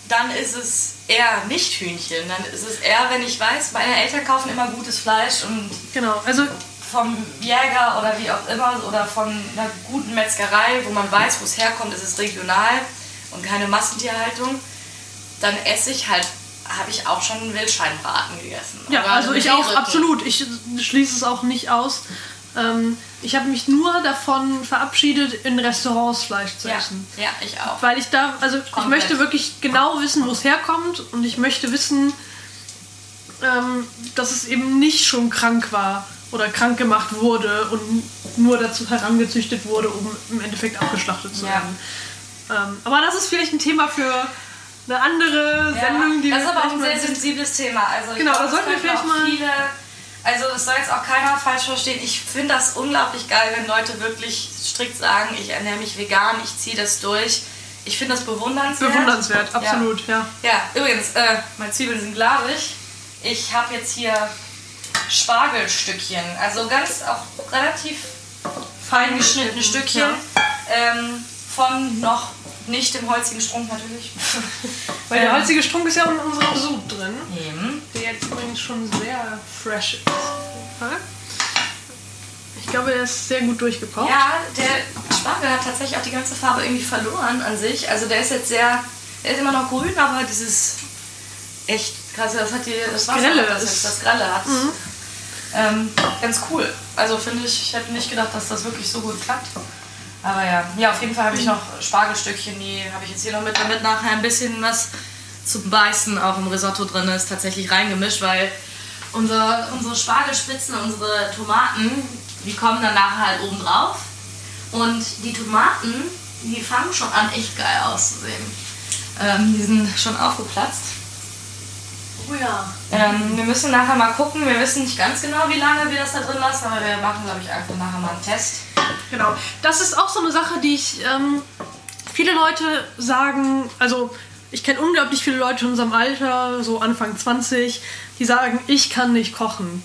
B: dann ist es eher nicht Hühnchen. Dann ist es eher, wenn ich weiß, meine Eltern kaufen immer gutes Fleisch und
A: Genau, also
B: vom Jäger oder wie auch immer oder von einer guten Metzgerei, wo man weiß, wo es herkommt, ist es regional und keine Massentierhaltung, dann esse ich halt, habe ich auch schon Wildschweinbraten gegessen.
A: Ja, also ich auch, absolut. Ich schließe es auch nicht aus. Ähm, ich habe mich nur davon verabschiedet, in Restaurants Fleisch zu
B: Ja,
A: essen.
B: ja, ich auch.
A: Weil ich da, also ich
B: Komplett.
A: möchte wirklich genau wissen, wo es herkommt und ich möchte wissen, ähm, dass es eben nicht schon krank war oder krank gemacht wurde und nur dazu herangezüchtet wurde, um im Endeffekt abgeschlachtet zu
B: Ja.
A: werden. Ähm, aber das ist vielleicht ein Thema für eine andere Sendung, die
B: das ist aber auch ein sehr sensibles Thema. Also ich
A: Genau, da sollten
B: das
A: wir vielleicht mal-
B: Viele, also es soll jetzt auch keiner falsch verstehen. Ich finde das unglaublich geil, wenn Leute wirklich strikt sagen, ich ernähre mich vegan, ich ziehe das durch. Ich finde das bewundernswert.
A: bewundernswert,
B: Ja.
A: absolut, ja.
B: Ja, übrigens, äh, meine Zwiebeln sind glasig. Ich habe jetzt hier Spargelstückchen, also ganz auch relativ fein geschnittene Stückchen.
A: Ja.
B: Ähm, von noch nicht dem holzigen Strunk natürlich.
A: Weil der holzige Strunk ist ja in unserem Sud drin,
B: Eben.
A: der jetzt übrigens schon sehr fresh ist. Ich glaube, er ist sehr gut durchgekocht.
B: Ja, der Spargel hat tatsächlich auch die ganze Farbe irgendwie verloren an sich. Also der ist jetzt sehr, der ist immer noch grün, aber dieses echt krasse, das hat die, das Wasser,
A: Grelle
B: das,
A: ist-
B: das Grelle hat. Ähm, ganz cool. Also finde ich, ich hätte nicht gedacht, dass das wirklich so gut klappt. Aber ja, ja, auf jeden Fall habe ich noch Spargelstückchen, die habe ich jetzt hier noch mit, damit nachher ein bisschen was zum Beißen auch im Risotto drin ist, tatsächlich reingemischt, weil unser, unsere Spargelspitzen, unsere Tomaten, die kommen dann nachher halt oben drauf. Und die Tomaten die fangen schon an, echt geil auszusehen. Ähm, die sind schon aufgeplatzt.
A: Oh ja.
B: Ähm, wir müssen nachher mal gucken. Wir wissen nicht ganz genau, wie lange wir das da drin lassen, aber wir machen, glaube ich, einfach nachher mal einen Test.
A: Genau. Das ist auch so eine Sache, die ich. Ähm, viele Leute sagen, also ich kenne unglaublich viele Leute in unserem Alter, so Anfang 20, die sagen, ich kann nicht kochen.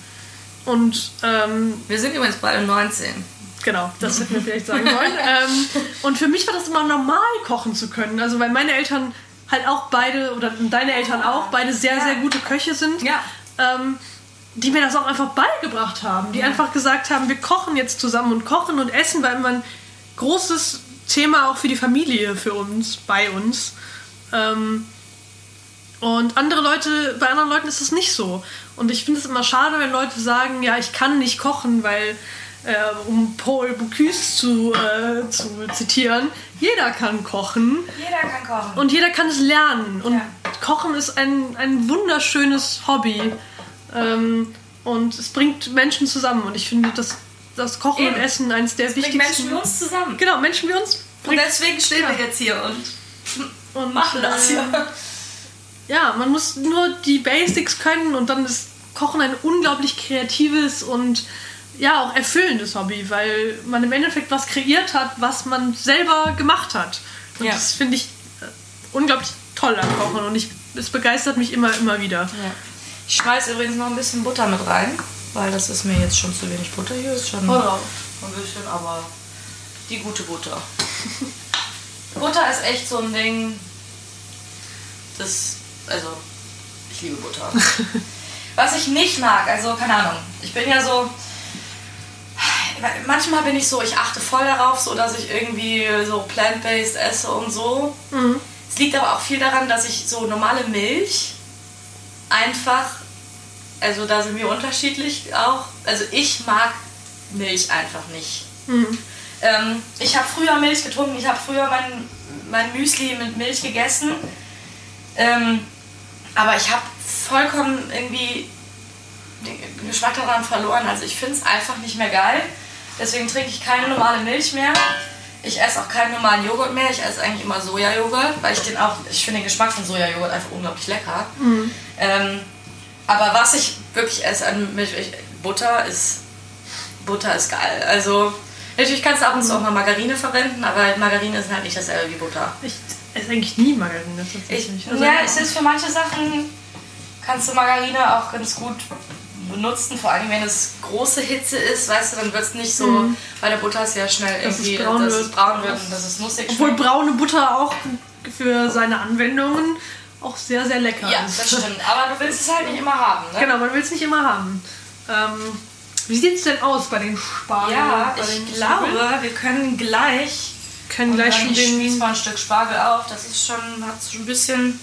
A: Und ähm,
B: Wir sind übrigens beide 19.
A: Genau, das hätten wir vielleicht sagen sollen. ähm, und für mich war das immer normal, kochen zu können. Also, weil meine Eltern halt auch beide, oder deine Eltern auch, beide sehr,
B: Ja.
A: sehr gute Köche sind.
B: Ja.
A: Ähm, die mir das auch einfach beigebracht haben. Die einfach gesagt haben, wir kochen jetzt zusammen und kochen und essen war immer ein großes Thema auch für die Familie, für uns, bei uns. Ähm, und andere Leute, bei anderen Leuten ist es nicht so. Und ich finde es immer schade, wenn Leute sagen, ja, ich kann nicht kochen, weil, äh, um Paul Bocuse zu, äh, zu zitieren, jeder kann kochen
B: Jeder kann kochen.
A: und jeder kann es lernen. Und
B: Ja.
A: Kochen ist ein, ein wunderschönes Hobby. Ähm, und es bringt Menschen zusammen. Und ich finde, dass das Kochen
B: Eben.
A: und Essen eines der
B: bringt
A: wichtigsten...
B: Menschen wie uns zusammen.
A: Genau, Menschen wie uns.
B: Und deswegen stehen
A: Ja.
B: wir jetzt hier und
A: und,
B: machen das
A: äh,
B: hier.
A: Ja, man muss nur die Basics können und dann ist Kochen ein unglaublich kreatives und ja auch erfüllendes Hobby, weil man im Endeffekt was kreiert hat, was man selber gemacht hat. Und
B: Ja.
A: das finde ich äh, unglaublich toll am Kochen und ich, es begeistert mich immer, immer wieder.
B: Ja. Ich schmeiß übrigens noch ein bisschen Butter mit rein, weil das ist mir jetzt schon zu wenig Butter hier. Ist schon
A: Oh.
B: ein bisschen, aber die gute Butter. Butter ist echt so ein Ding. Das, also, ich liebe Butter. Was ich nicht mag, also keine Ahnung, ich bin ja so. Manchmal bin ich so, ich achte voll darauf, so dass ich irgendwie so plant-based esse und so. Es liegt aber auch viel daran, dass ich so normale Milch einfach, also da sind wir unterschiedlich auch. Also ich mag Milch einfach nicht. Ähm, ich habe früher Milch getrunken, ich habe früher mein, mein Müsli mit Milch gegessen. Ähm, aber ich habe vollkommen irgendwie den Geschmack daran verloren. Also ich finde es einfach nicht mehr geil. Deswegen trinke ich keine normale Milch mehr. Ich esse auch keinen normalen Joghurt mehr. Ich esse eigentlich immer Sojajoghurt, weil ich den auch, ich finde den Geschmack von Sojajoghurt einfach unglaublich lecker. Ähm, aber was ich wirklich esse an Milch, ich, Butter ist, Butter ist geil. Also natürlich kannst du ab und zu auch mal Margarine verwenden, aber Margarine ist halt nicht dasselbe wie Butter.
A: Ich esse eigentlich nie Margarine
B: Ich.
A: Also,
B: ja, es ist für manche Sachen kannst du Margarine auch ganz gut benutzen, vor allem wenn es große Hitze ist, weißt du, dann wird es nicht so, bei der Butter ist ja schnell
A: Dass es
B: irgendwie,
A: braun
B: dass
A: wird.
B: es braun wird und dass es nussig
A: Obwohl
B: schmeckt.
A: braune Butter auch für seine Anwendungen auch sehr, sehr lecker
B: Ja,
A: ist.
B: das stimmt, aber du willst es halt nicht immer haben, ne?
A: Genau, man will es nicht immer haben. Ähm, wie sieht es denn aus bei den Spargeln?
B: Ja,
A: bei
B: ich
A: den
B: glaube,
A: Zwiebeln?
B: wir können gleich
A: können gleich schon
B: dann ich
A: den.
B: mal ein Stück Spargel auf. Das ist schon, hat schon ein bisschen,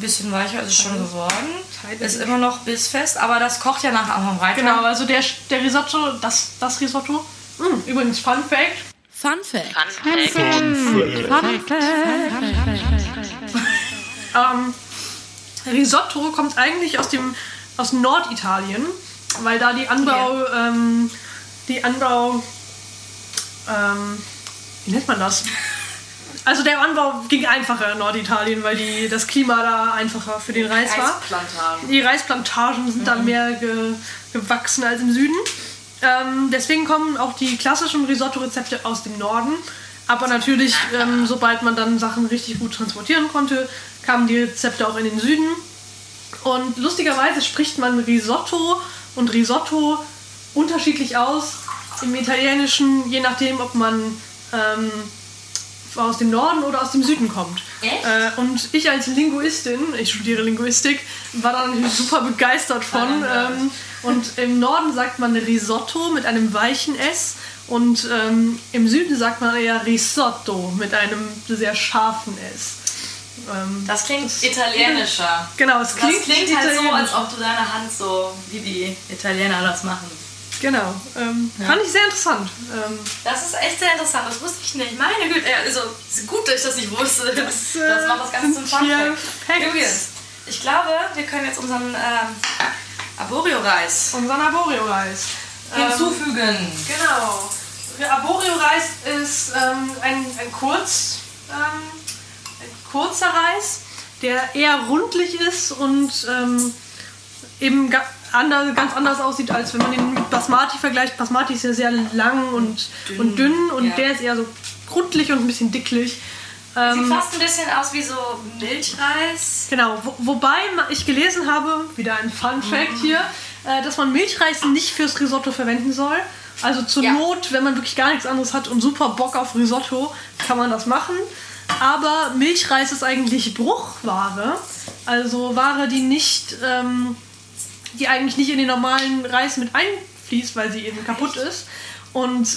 B: bisschen weicher ist es schon geworden.
A: Teile
B: Ist immer noch bissfest, aber das kocht ja nachher auch noch weiter.
A: Genau, also der, der Risotto, das, das Risotto. Mm, übrigens, Fun Fact:
B: Fun Fact.
A: ähm, Risotto kommt eigentlich aus dem aus Norditalien, weil da die Anbau, ähm, die Anbau, ähm, wie nennt man das? Also der Anbau ging einfacher in Norditalien, weil die, das Klima da einfacher für den Reis war.
B: Reisplantagen.
A: Die Reisplantagen sind da mehr ge gewachsen als im Süden. Ähm, deswegen kommen auch die klassischen Risotto-Rezepte aus dem Norden. Aber natürlich, ähm, sobald man dann Sachen richtig gut transportieren konnte, kamen die Rezepte auch in den Süden. Und lustigerweise spricht man Risotto und Risotto unterschiedlich aus im Italienischen, je nachdem, ob man ähm, aus dem Norden oder aus dem Süden kommt.
B: Echt?
A: Äh, und ich als Linguistin, ich studiere Linguistik, war da natürlich super begeistert von.
B: Ah,
A: Ähm, und im Norden sagt man Risotto mit einem weichen S und ähm, im Süden sagt man eher Risotto mit einem sehr scharfen S. Ähm,
B: Das klingt italienischer.
A: genau, es
B: Das
A: klingt,
B: klingt, halt so, als ob du deine Hand so, wie die Italiener das machen.
A: Genau, ähm, fand ich sehr interessant. Ähm,
B: Das ist echt sehr interessant, das wusste ich nicht. Meine Güte, also ist gut, dass ich das nicht wusste. Das,
A: äh,
B: macht das Ganze zum Fun. Übrigens, ich glaube, wir können jetzt unseren ähm, Arborio-Reis
A: unseren Arborio-Reis. Ähm,
B: hinzufügen.
A: Genau. Arborio-Reis ist ähm, ein, ein, kurz, ähm, ein kurzer Reis, der eher rundlich ist und ähm, eben anders, ganz anders aussieht, als wenn man ihn mit Basmati vergleicht. Basmati ist ja sehr lang und dünn, und, dünn und ja. der ist eher so grundlich und ein bisschen dicklich.
B: Ähm, Sieht fast ein bisschen aus wie so Milchreis.
A: Genau, wo, wobei ich gelesen habe, wieder ein Fun Fact mhm. hier, äh, dass man Milchreis nicht fürs Risotto verwenden soll. Also zur ja. Not, wenn man wirklich gar nichts anderes hat und super Bock auf Risotto, kann man das machen. Aber Milchreis ist eigentlich Bruchware. Also Ware, die nicht, ähm, die eigentlich nicht in den normalen Reis mit einfließt, weil sie eben kaputt ist. Und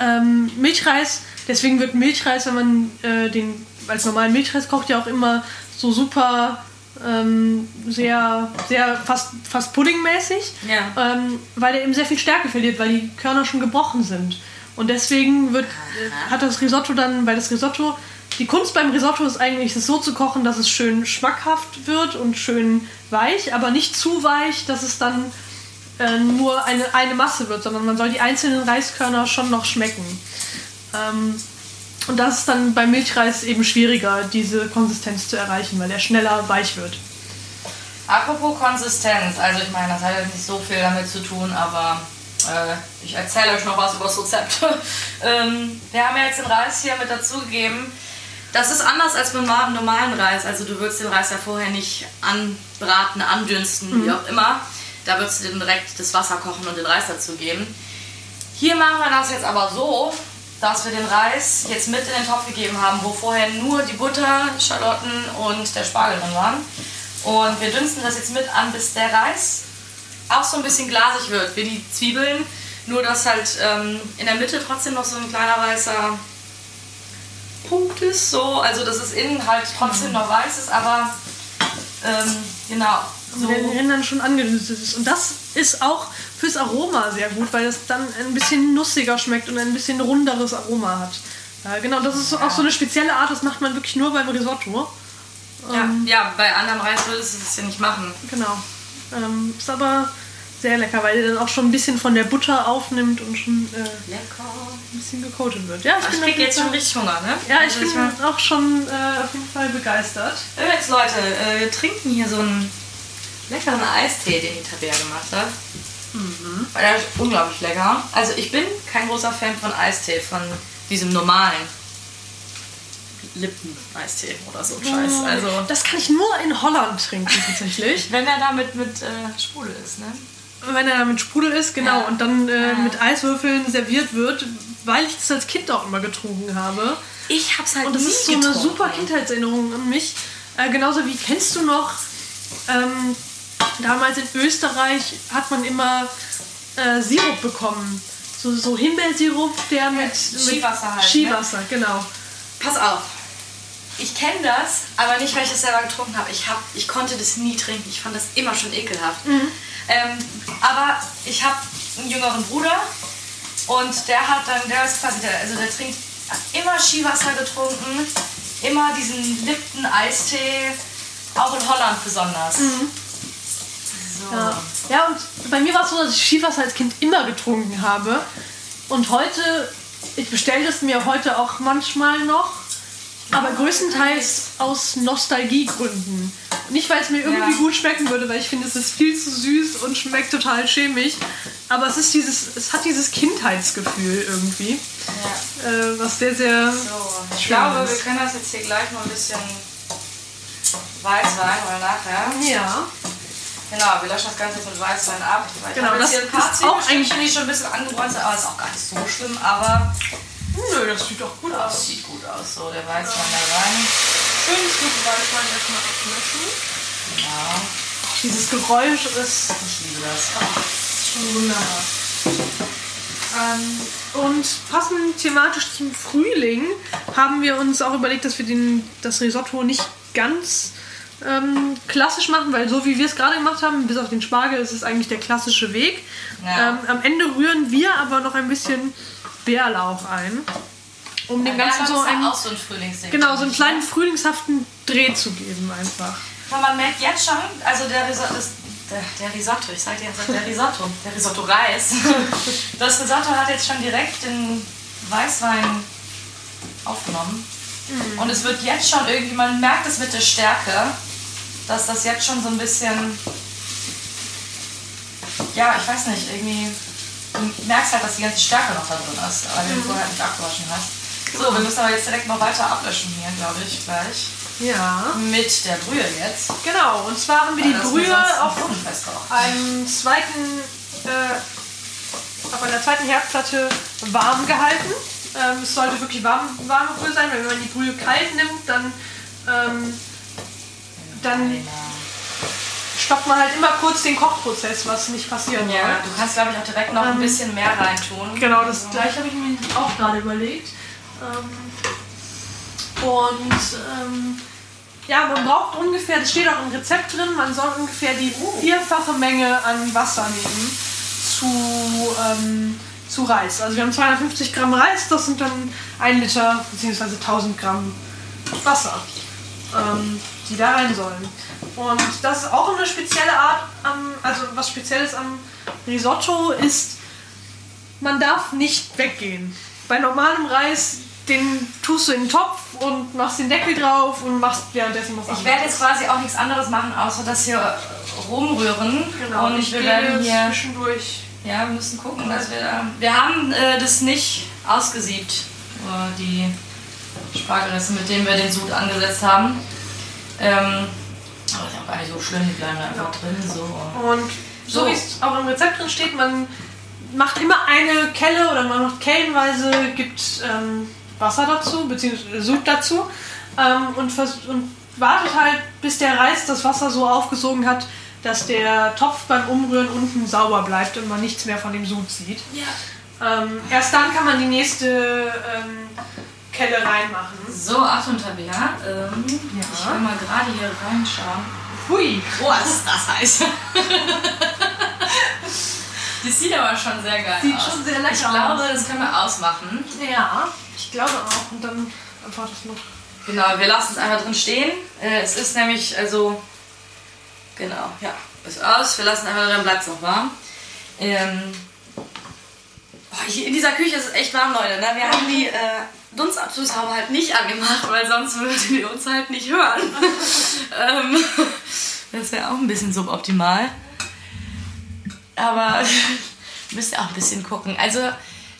A: ähm, Milchreis Deswegen wird Milchreis, wenn man äh, den als normalen Milchreis kocht, ja auch immer so super ähm, sehr, sehr fast, fast puddingmäßig, ja. ähm, weil er eben sehr viel Stärke verliert, weil die Körner schon gebrochen sind. Und deswegen wird, äh, hat das Risotto dann, weil das Risotto, die Kunst beim Risotto ist eigentlich, es so zu kochen, dass es schön schmackhaft wird und schön weich, aber nicht zu weich, dass es dann äh, nur eine, eine Masse wird, sondern man soll die einzelnen Reiskörner schon noch schmecken. Ähm, und das ist dann beim Milchreis eben schwieriger, diese Konsistenz zu erreichen, weil er schneller weich wird.
B: Apropos Konsistenz, also ich meine, das hat jetzt nicht so viel damit zu tun, aber äh, ich erzähle euch noch was über das Rezept. ähm, wir haben ja jetzt den Reis hier mit dazugegeben. Das ist anders als beim normalen Reis. Also du würdest den Reis ja vorher nicht anbraten, andünsten, mhm. wie auch immer. Da würdest du dann direkt das Wasser kochen und den Reis dazugeben. Hier machen wir das jetzt aber so, dass wir den Reis jetzt mit in den Topf gegeben haben, wo vorher nur die Butter, Schalotten und der Spargel drin waren. Und wir dünsten das jetzt mit an, bis der Reis auch so ein bisschen glasig wird, wie die Zwiebeln. Nur, dass halt ähm, in der Mitte trotzdem noch so ein kleiner weißer Punkt ist. So. Also, dass es innen halt trotzdem noch weiß ist, aber ähm, genau.
A: So. Der Rändern schon angedünstet ist. Und das ist auch fürs Aroma sehr gut, weil es dann ein bisschen nussiger schmeckt und ein bisschen runderes Aroma hat. Ja, genau, das ist auch so eine spezielle Art, das macht man wirklich nur beim Risotto.
B: Ja, ähm, ja bei anderem Reis würdest du das ja nicht machen.
A: Genau. Ähm, ist aber sehr lecker, weil der dann auch schon ein bisschen von der Butter aufnimmt und schon äh, ein bisschen gecoatet wird. Ja,
B: ich, ich krieg jetzt schon richtig Hunger, ne?
A: Ja, ich also bin ich auch schon äh, auf jeden Fall begeistert.
B: Übrigens, Leute, äh, wir trinken hier so einen leckeren Eistee, den die Tabea gemacht hat. Mhm. Weil der ist unglaublich lecker. Also ich bin kein großer Fan von Eistee, von diesem normalen Lippen-Eistee oder so Scheiß. Oh, also,
A: das kann ich nur in Holland trinken tatsächlich.
B: Wenn er da mit, mit äh, Sprudel ist, ne?
A: Wenn er mit Sprudel ist, genau. Ja. Und dann äh, ja. mit Eiswürfeln serviert wird, weil ich das als Kind auch immer getrunken habe.
B: Ich hab's halt
A: Und das ist so
B: getrunken.
A: eine super Kindheitserinnerung an mich. Äh, genauso wie kennst du noch ähm, damals in Österreich hat man immer äh, Sirup bekommen. So, so Himbeersirup, der mit, mit
B: Skiwasser halt.
A: Skiwasser, ne? genau.
B: Pass auf. Ich kenne das, aber nicht, weil ich das selber getrunken habe. Ich, hab, ich konnte das nie trinken. Ich fand das immer schon ekelhaft. Mhm. Ähm, aber ich habe einen jüngeren Bruder und der hat dann, der ist quasi, der, also der trinkt immer Skiwasser getrunken, immer diesen Lipton-Eistee, auch in Holland besonders. Mhm.
A: Ja. ja, und bei mir war es so, dass ich Skiwasser als Kind immer getrunken habe. Und heute, ich bestelle es mir heute auch manchmal noch, aber größtenteils aus Nostalgiegründen. Nicht, weil es mir irgendwie ja. gut schmecken würde, weil ich finde, es ist viel zu süß und schmeckt total chemisch. Aber es ist dieses, es hat dieses Kindheitsgefühl irgendwie. Ja. Äh, was sehr, sehr.
B: So, ich glaube, ist. wir können das jetzt hier gleich mal ein bisschen Weißwein oder nachher.
A: Ja.
B: Genau, wir löschen das Ganze jetzt mit Weißwein ab.
A: Ich genau, das hier ein paar ist auch eigentlich
B: schon ein bisschen angebräunt, aber ist auch gar nicht so schlimm. Aber
A: nö, das sieht doch gut aus.
B: Das sieht gut aus, so der Weißwein da rein.
A: Schön Stück Weißwein erstmal abmischen. Genau. Dieses Geräusch ist.
B: Ich liebe das.
A: Oh, wunderbar. Ähm, und passend thematisch zum Frühling haben wir uns auch überlegt, dass wir den, das Risotto nicht ganz ähm, klassisch machen, weil so wie wir es gerade gemacht haben, bis auf den Spargel, ist es eigentlich der klassische Weg. Ja. Ähm, am Ende rühren wir aber noch ein bisschen Bärlauch ein, um dem Ganzen so, einen,
B: auch so ein Frühlingsding.
A: Genau, so einen kleinen frühlingshaften Dreh zu geben einfach.
B: man merkt jetzt schon, also der, das, der, der Risotto, ich sag dir jetzt der Risotto, der Risotto-Reis. Das Risotto hat jetzt schon direkt den Weißwein aufgenommen. Und es wird jetzt schon irgendwie, man merkt es mit der Stärke, dass das jetzt schon so ein bisschen, ja, ich weiß nicht, irgendwie, du merkst halt, dass die ganze Stärke noch da drin ist, weil du vorher nicht abgewaschen hast. So, wir müssen aber jetzt direkt noch weiter ablöschen hier, glaube ich, gleich.
A: Ja.
B: Mit der Brühe jetzt.
A: Genau, und zwar haben wir die
B: Weil das
A: Brühe auf einem zweiten, äh, auf einer zweiten Herdplatte warm gehalten. Ähm, es sollte wirklich warm, warme Brühe sein, weil wenn man die Brühe kalt nimmt, dann, ähm, dann stoppt man halt immer kurz den Kochprozess, was nicht passieren
B: Ja,
A: soll.
B: du kannst, glaube ich, auch direkt noch ein
A: Ähm,
B: bisschen mehr reintun.
A: Genau, das gleiche habe ich mir auch gerade überlegt. Ähm, und ähm, ja, man braucht ungefähr, das steht auch im Rezept drin, man soll ungefähr die vierfache Menge an Wasser nehmen zu, ähm, zu Reis. Also wir haben 250 Gramm Reis, das sind dann 1 Liter bzw. 1000 Gramm Wasser, ähm, die da rein sollen. Und das ist auch eine spezielle Art, am, also was Spezielles am Risotto ist, man darf nicht weggehen. Bei normalem Reis, den tust du in den Topf und machst den Deckel drauf und machst währenddessen was
B: Ich werde jetzt quasi auch nichts anderes machen, außer das hier rumrühren.
A: Genau,
B: und
A: ich
B: wir
A: gehe
B: werden hier.
A: zwischendurch.
B: Ja, wir müssen gucken, dass wir da. Wir haben äh, das nicht ausgesiebt, äh, die Spargelreste, mit denen wir den Sud angesetzt haben. Ähm, aber ist auch gar nicht so schlimm, die bleiben da einfach drin. So.
A: Und so,
B: So.
A: wie es auch im Rezept drin steht, man macht immer eine Kelle oder man macht kellenweise, gibt ähm, Wasser dazu, beziehungsweise Sud dazu ähm, und, und wartet halt, bis der Reis das Wasser so aufgesogen hat, dass der Topf beim Umrühren unten sauber bleibt und man nichts mehr von dem Sud sieht.
B: Ja.
A: Ähm, erst dann kann man die nächste ähm, Kelle reinmachen.
B: So, Achtung, Tabea. Ähm, Ich will mal gerade hier reinschauen.
A: Hui!
B: Boah, ist das heiß. das sieht aber schon sehr geil
A: Sieht
B: aus.
A: schon sehr lecker
B: ich glaube,
A: aus.
B: das können wir ausmachen.
A: Ja, ich glaube auch. Und dann einfach das noch.
B: Genau, wir lassen es einfach drin stehen. Äh, es ist nämlich, also, genau, ja, ist aus. Wir lassen einfach drin, bleibt es noch warm. Ähm, hier in dieser Küche ist es echt warm, Leute. Ne? Wir haben die äh, Dunstabzugshaube halt nicht angemacht, weil sonst würdet ihr uns halt nicht hören. ähm, das wäre auch ein bisschen suboptimal. Aber müsst ihr auch ein bisschen gucken. Also,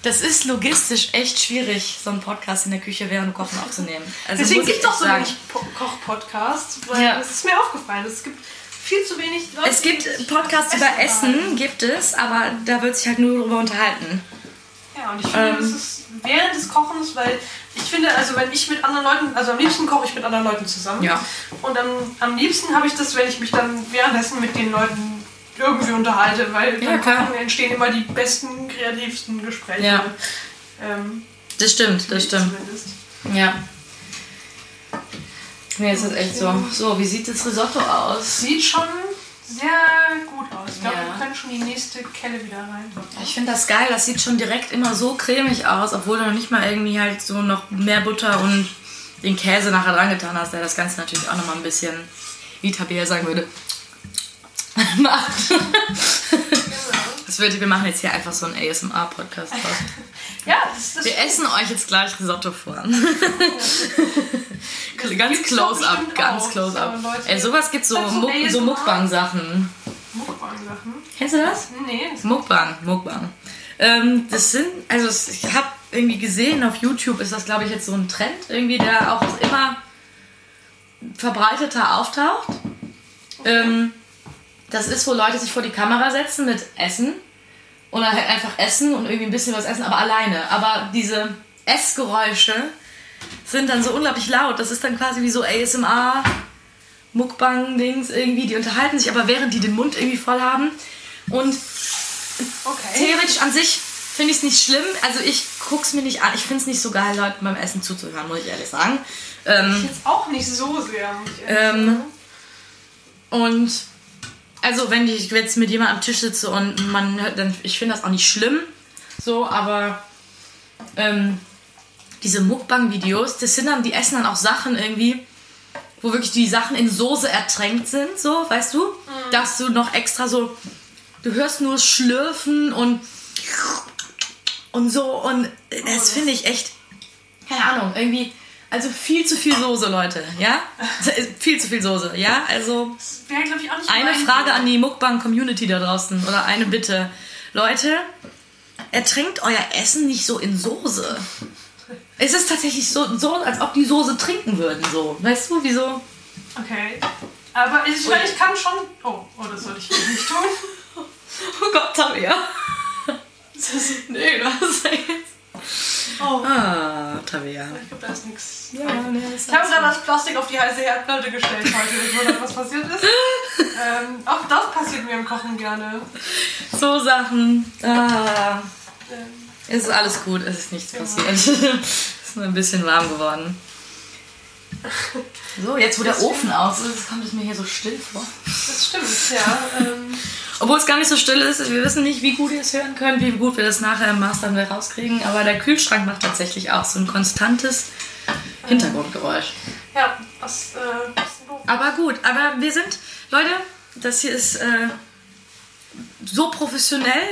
B: das ist logistisch echt schwierig, so einen Podcast in der Küche während dem Kochen aufzunehmen. Also
A: Deswegen gibt es
B: echt
A: so wenig Po- Koch-Podcasts, weil
B: Ja.
A: das ist mir aufgefallen. Es gibt viel zu wenig Leute.
B: Es gibt Podcasts über Essen, gibt es, aber da wird sich halt nur darüber unterhalten.
A: Ja, und ich finde,
B: Ähm.
A: das ist während des Kochens, weil ich finde, also wenn ich mit anderen Leuten, also am liebsten koche ich mit anderen Leuten zusammen.
B: Ja.
A: Und am, am liebsten habe ich das, wenn ich mich dann währenddessen mit den Leuten irgendwie unterhalte, weil
B: Ja.
A: Kochen entstehen immer die besten, kreativsten Gespräche.
B: Ja.
A: Ähm,
B: Das stimmt, das stimmt.
A: Zumindest.
B: Ja. Nee, es ist echt so. So, wie sieht das Risotto aus?
A: Sieht schon sehr gut aus. Ich glaube,
B: Ja.
A: wir können schon die nächste Kelle wieder rein.
B: Ich finde das geil, das sieht schon direkt immer so cremig aus, obwohl du noch nicht mal irgendwie halt so noch mehr Butter und den Käse nachher dran getan hast, der das Ganze natürlich auch nochmal ein bisschen, wie Tabea sagen würde, macht. Das wird, wir machen jetzt hier einfach so einen ASMR-Podcast draus.
A: Ja, das, das
B: Wir essen euch jetzt gleich Risotto vor. ganz
A: gibt's doch
B: close-up, ganz close-up.
A: so Leute-
B: Ey, sowas gibt so,
A: Das ist so
B: Muck, so. Mukbang-Sachen.
A: Mukbang-Sachen.
B: Kennst du das?
A: Nee, das
B: Mukbang, Mukbang. Ähm, das sind, also ich habe irgendwie gesehen, auf YouTube ist das, glaube ich, jetzt so ein Trend, irgendwie, der auch immer verbreiteter auftaucht. Ähm, das ist, wo Leute sich vor die Kamera setzen mit Essen dann halt einfach essen und irgendwie ein bisschen was essen, aber alleine. Aber diese Essgeräusche sind dann so unglaublich laut. Das ist dann quasi wie so ASMR, Mukbang-Dings irgendwie. Die unterhalten sich, aber während die den Mund irgendwie voll haben. Und
A: Okay.
B: theoretisch an sich finde ich es nicht schlimm. Also ich guck's mir nicht an. Ich finde es nicht so geil, Leuten beim Essen zuzuhören, muss ich ehrlich sagen. Ähm,
A: Jetzt auch nicht so sehr. ich
B: Ähm, und also wenn ich jetzt mit jemandem am Tisch sitze und man hört, dann ich finde das auch nicht schlimm. So, aber ähm, diese Mukbang-Videos, das sind dann, die essen dann auch Sachen irgendwie, wo wirklich die Sachen in Soße ertränkt sind, so, weißt du? Dass du noch extra so, du hörst nur Schlürfen und und so und das finde ich echt, keine Ahnung, irgendwie, also viel zu viel Soße, Leute, ja? viel zu viel Soße, ja? Also
A: Das wäre, glaube ich, auch nicht
B: eine Frage
A: Ding.
B: an die Mukbang-Community da draußen oder eine Bitte. Leute, ertränkt euer Essen nicht so in Soße. Es ist tatsächlich so, so, als ob die Soße trinken würden, so. Weißt du, wieso?
A: Okay. Aber ich, meine, ich kann schon. Oh, oh, das sollte ich nicht tun.
B: Oh Gott, Tabea. nee, du hast jetzt.
A: Oh,
B: Ah, Tabea.
A: ich glaube, da ist nichts.
B: Ja, nee, das
A: Ich habe gerade das Plastik auf die heiße Herdplatte gestellt heute. Ich wundere, was passiert ist. ähm, auch das passiert mir im Kochen gerne.
B: so Sachen. Ah,
A: Ähm,
B: es ist alles gut, es ist nichts passiert. es ist nur ein bisschen warm geworden. So, jetzt wo der Ofen aus ist, kommt es mir hier so still vor.
A: das stimmt, ja. Ähm,
B: Obwohl es gar nicht so still ist, wir wissen nicht, wie gut ihr es hören könnt, wie gut wir das nachher im Master wieder rauskriegen, aber der Kühlschrank macht tatsächlich auch so ein konstantes Hintergrundgeräusch.
A: ja, was, äh, was?
B: Aber gut, aber wir sind, Leute, das hier ist äh, so professionell,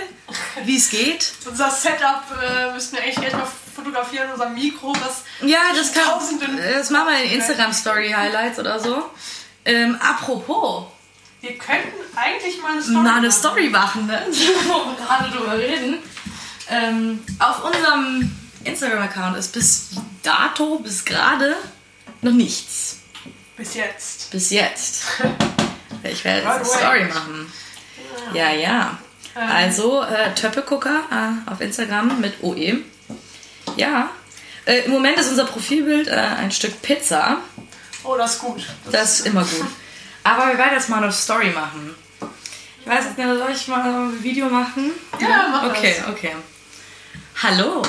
B: wie es geht.
A: Unser Setup äh, müssten wir eigentlich erstmal fotografieren, unser Mikro, was
B: Ja, das kann,
A: Tausenden-
B: das machen wir in Instagram-Story-Highlights oder so. Ähm, apropos,
A: wir könnten eigentlich mal eine Story
B: mal eine. Story machen, ne? wo wir gerade drüber reden. Ähm, auf unserem Instagram-Account ist bis dato, bis gerade, noch nichts.
A: Bis jetzt.
B: Bis jetzt. Ich werde jetzt eine. Story machen. Ja, ja. Also, äh, Töppegucker äh, auf Instagram mit OE. Ja. Äh, Im Moment ist unser Profilbild äh, ein Stück Pizza.
A: Oh, das ist gut.
B: Das ist immer gut. Aber wir werden jetzt mal eine Story machen. Ich weiß nicht, soll ich mal ein Video machen?
A: Ja, mach das.
B: Okay, okay. Hallo.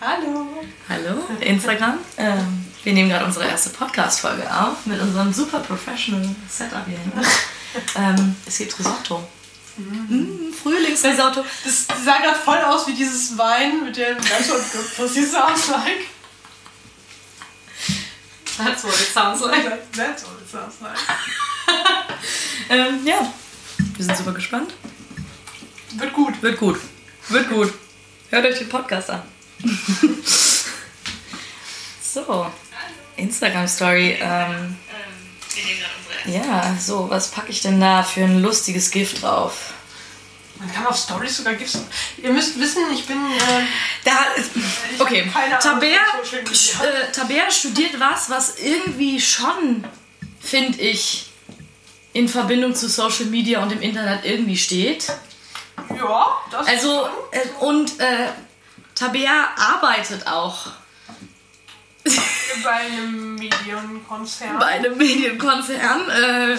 A: Hallo.
B: Hallo, Instagram. Ähm, wir nehmen gerade unsere erste Podcast-Folge auf mit unserem super professional Setup hier hinten. ähm, es gibt Risotto. Mm, Frühlingsrisotto.
A: Das sah gerade voll aus wie dieses Wein mit dem ganz Was siehst du aus like?
B: That's what it sounds like.
A: That's what it sounds like.
B: Ähm, ja, wir sind super gespannt.
A: Wird gut.
B: Wird gut. Wird gut. Hört euch den Podcast an. so, Instagram-Story. Ähm, ja, so, was packe ich denn da für ein lustiges Gift drauf?
A: Man kann auf Stories sogar GIFs. Ihr müsst wissen, ich bin. Äh,
B: Da
A: Ich
B: okay, Tabea, äh, Tabea studiert was, was irgendwie schon, finde ich, in Verbindung zu Social Media und dem Internet irgendwie steht.
A: ja, das
B: Also, äh, und äh, Tabea arbeitet auch
A: bei einem Medienkonzern.
B: bei einem Medienkonzern. Äh,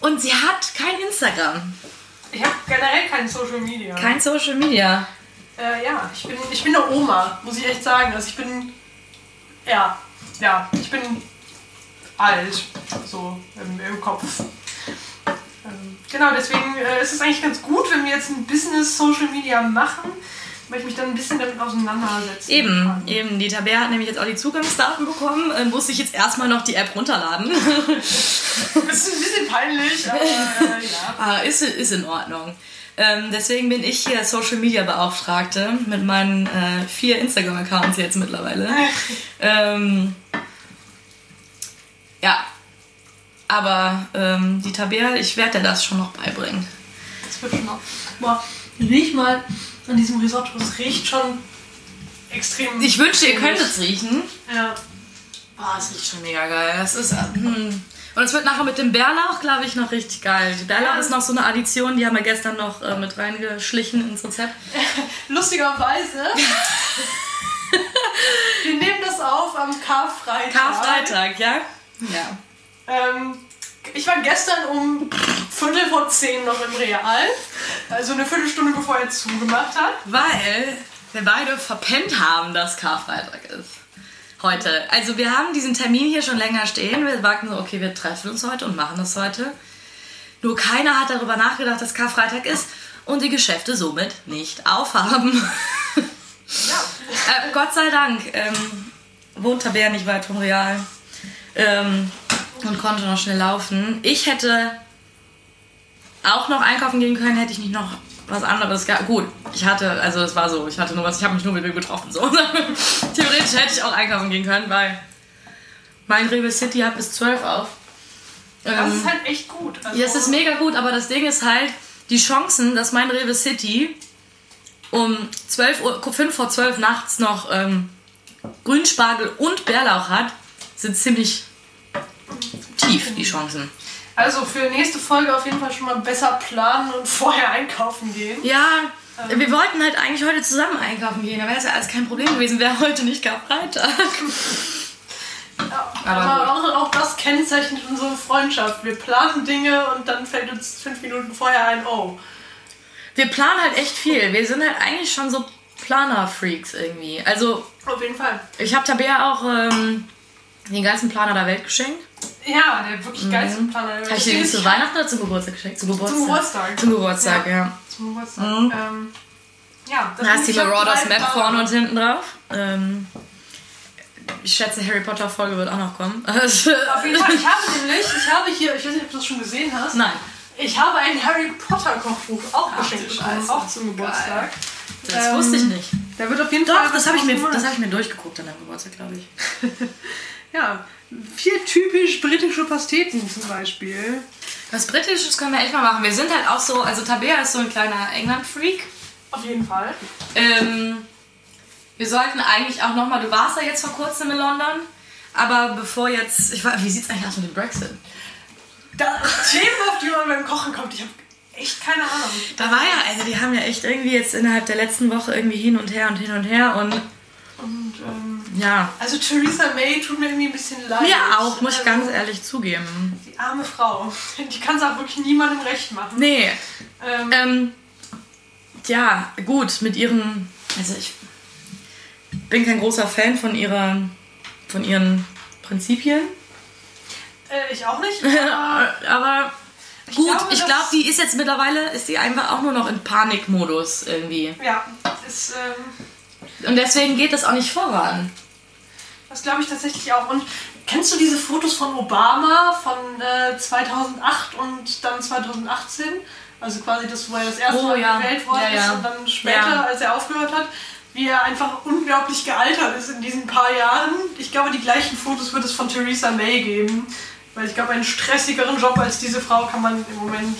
B: und sie hat kein Instagram,
A: Ich habe generell kein Social Media.
B: kein Social Media.
A: Äh, ja, ich bin, ich bin eine Oma, muss ich echt sagen. Also ich bin. Ja, ja, ich bin alt, so im, im Kopf. Ähm, genau, deswegen äh, ist es eigentlich ganz gut, wenn wir jetzt ein Business Social Media machen, weil ich mich dann ein bisschen damit auseinandersetzen
B: Eben,
A: kann.
B: eben. Die Tabea hat nämlich jetzt auch die Zugangsdaten bekommen. Äh, musste ich jetzt erstmal noch die App runterladen.
A: Ist ein bisschen peinlich, aber äh, ja.
B: Ah, ist, ist in Ordnung. Ähm, deswegen bin ich hier Social Media Beauftragte mit meinen äh, vier Instagram-Accounts jetzt mittlerweile. ähm, ja, aber ähm, die Tabea, ich werde dir das schon noch beibringen.
A: Das wird schon noch. Boah, riech mal an diesem Risotto. Es riecht schon extrem.
B: Ich wünschte, ihr könntet es riechen.
A: Ja.
B: Boah, es riecht schon mega geil. Das ist, äh, hm. Und es wird nachher mit dem Bärlauch, glaube ich, noch richtig geil. Die Bärlauch
A: Ja.
B: ist noch so eine Addition, die haben wir gestern noch äh, mit reingeschlichen ins Rezept.
A: Lustigerweise. wir nehmen das auf am Karfreitag.
B: Karfreitag, ja? Ja.
A: Ähm, ich war gestern um Viertel vor zehn noch im Real. Also eine Viertelstunde bevor er zugemacht hat.
B: Weil wir beide verpennt haben, dass Karfreitag ist. Heute. Also wir haben diesen Termin hier schon länger stehen. Wir sagten so, okay, wir treffen uns heute und machen das heute. Nur keiner hat darüber nachgedacht, dass Karfreitag ist und die Geschäfte somit nicht aufhaben.
A: Ja.
B: äh, Gott sei Dank ähm, wohnt Tabea nicht weit vom Real. Ähm, und konnte noch schnell laufen. Ich hätte auch noch einkaufen gehen können, hätte ich nicht noch was anderes gehabt. Gut, ich hatte, also es war so, ich hatte nur was, ich habe mich nur mit mir getroffen. So. Theoretisch hätte ich auch einkaufen gehen können, weil mein Rewe City hat bis 12 auf.
A: Das
B: Ähm,
A: ist halt echt gut. Also,
B: ja, es ist mega gut, aber das Ding ist halt, die Chancen, dass mein Rewe City um 12 Uhr, 5 vor 12 nachts noch ähm, Grünspargel und Bärlauch hat, sind ziemlich tief, die Chancen.
A: Also für nächste Folge auf jeden Fall schon mal besser planen und vorher einkaufen gehen.
B: Ja, wir wollten halt eigentlich heute zusammen einkaufen gehen, da wäre es ja alles kein Problem gewesen, wäre heute nicht Karfreitag.
A: Ja,
B: Aber
A: aber auch, auch das kennzeichnet unsere Freundschaft. Wir planen Dinge und dann fällt uns fünf Minuten vorher ein, oh.
B: Wir planen halt echt viel. Wir sind halt eigentlich schon so Planer-Freaks irgendwie. Also,
A: Auf jeden Fall.
B: ich habe Tabea auch ähm, den ganzen Planer der Welt geschenkt.
A: Ja, der wirklich geilste Planer.
B: Habe Mhm. ich dir den zu Weihnachten oder zum Geburtstag geschenkt? Zum Geburtstag.
A: Zum Geburtstag.
B: Zum Geburtstag, ja.
A: Zum Geburtstag.
B: Mhm.
A: Ähm, ja, das
B: Da hast du
A: ich
B: die Marauders Map vorne und hinten drauf. Ähm, ich schätze, Harry Potter Folge wird auch noch kommen.
A: Auf jeden Fall, ich habe nämlich, ich habe hier, ich weiß nicht, ob du das schon gesehen hast.
B: Nein.
A: Ich habe ein Harry Potter Kochbuch auch
B: Ach,
A: geschenkt bekommen, auch zum Geburtstag.
B: Das
A: Ähm,
B: wusste ich nicht.
A: Da wird auf jeden Fall.
B: Doch, das
A: was
B: habe ich, mir- das hab ich mir durchgeguckt an deinem Geburtstag, glaube ich.
A: Ja, vier typisch britische Pasteten zum Beispiel.
B: Was Britisches können wir echt mal machen. Wir sind halt auch so, also Tabea ist so ein kleiner England-Freak.
A: Auf jeden Fall.
B: Ähm, wir sollten eigentlich auch nochmal, du warst ja jetzt vor kurzem in London, aber bevor jetzt, ich war, wie sieht's eigentlich aus mit dem Brexit?
A: Da, Themen, auf die man beim Kochen kommt, ich habe echt keine Ahnung.
B: Da war ja, also die haben ja echt irgendwie jetzt innerhalb der letzten Woche irgendwie hin und her und hin und her und
A: Und ähm,
B: ja.
A: also Theresa May tut mir irgendwie ein bisschen leid.
B: Mir auch, muss ich
A: also,
B: ganz ehrlich zugeben.
A: Die arme Frau. Die kann es auch wirklich niemandem recht machen.
B: Nee,
A: Ähm,
B: ähm, ja, gut, mit ihren, also ich bin kein großer Fan von ihrer, von ihren Prinzipien.
A: äh, ich auch nicht. Aber
B: Aber gut,
A: glaube,
B: ich glaube, die ist jetzt mittlerweile, ist die einfach auch nur noch in Panikmodus irgendwie.
A: ja, ist, ähm,
B: Und deswegen geht das auch nicht voran.
A: das glaube ich tatsächlich auch. Und kennst du diese Fotos von Obama von äh, 2008 und dann 2018? Also quasi das, wo er das erste
B: Oh,
A: Mal
B: ja.
A: gewählt worden
B: Ja, ja.
A: ist und dann später, als er aufgehört hat, wie er einfach unglaublich gealtert ist in diesen paar Jahren. Ich glaube, die gleichen Fotos wird es von Theresa May geben. Weil ich glaube, einen stressigeren Job als diese Frau kann man im Moment.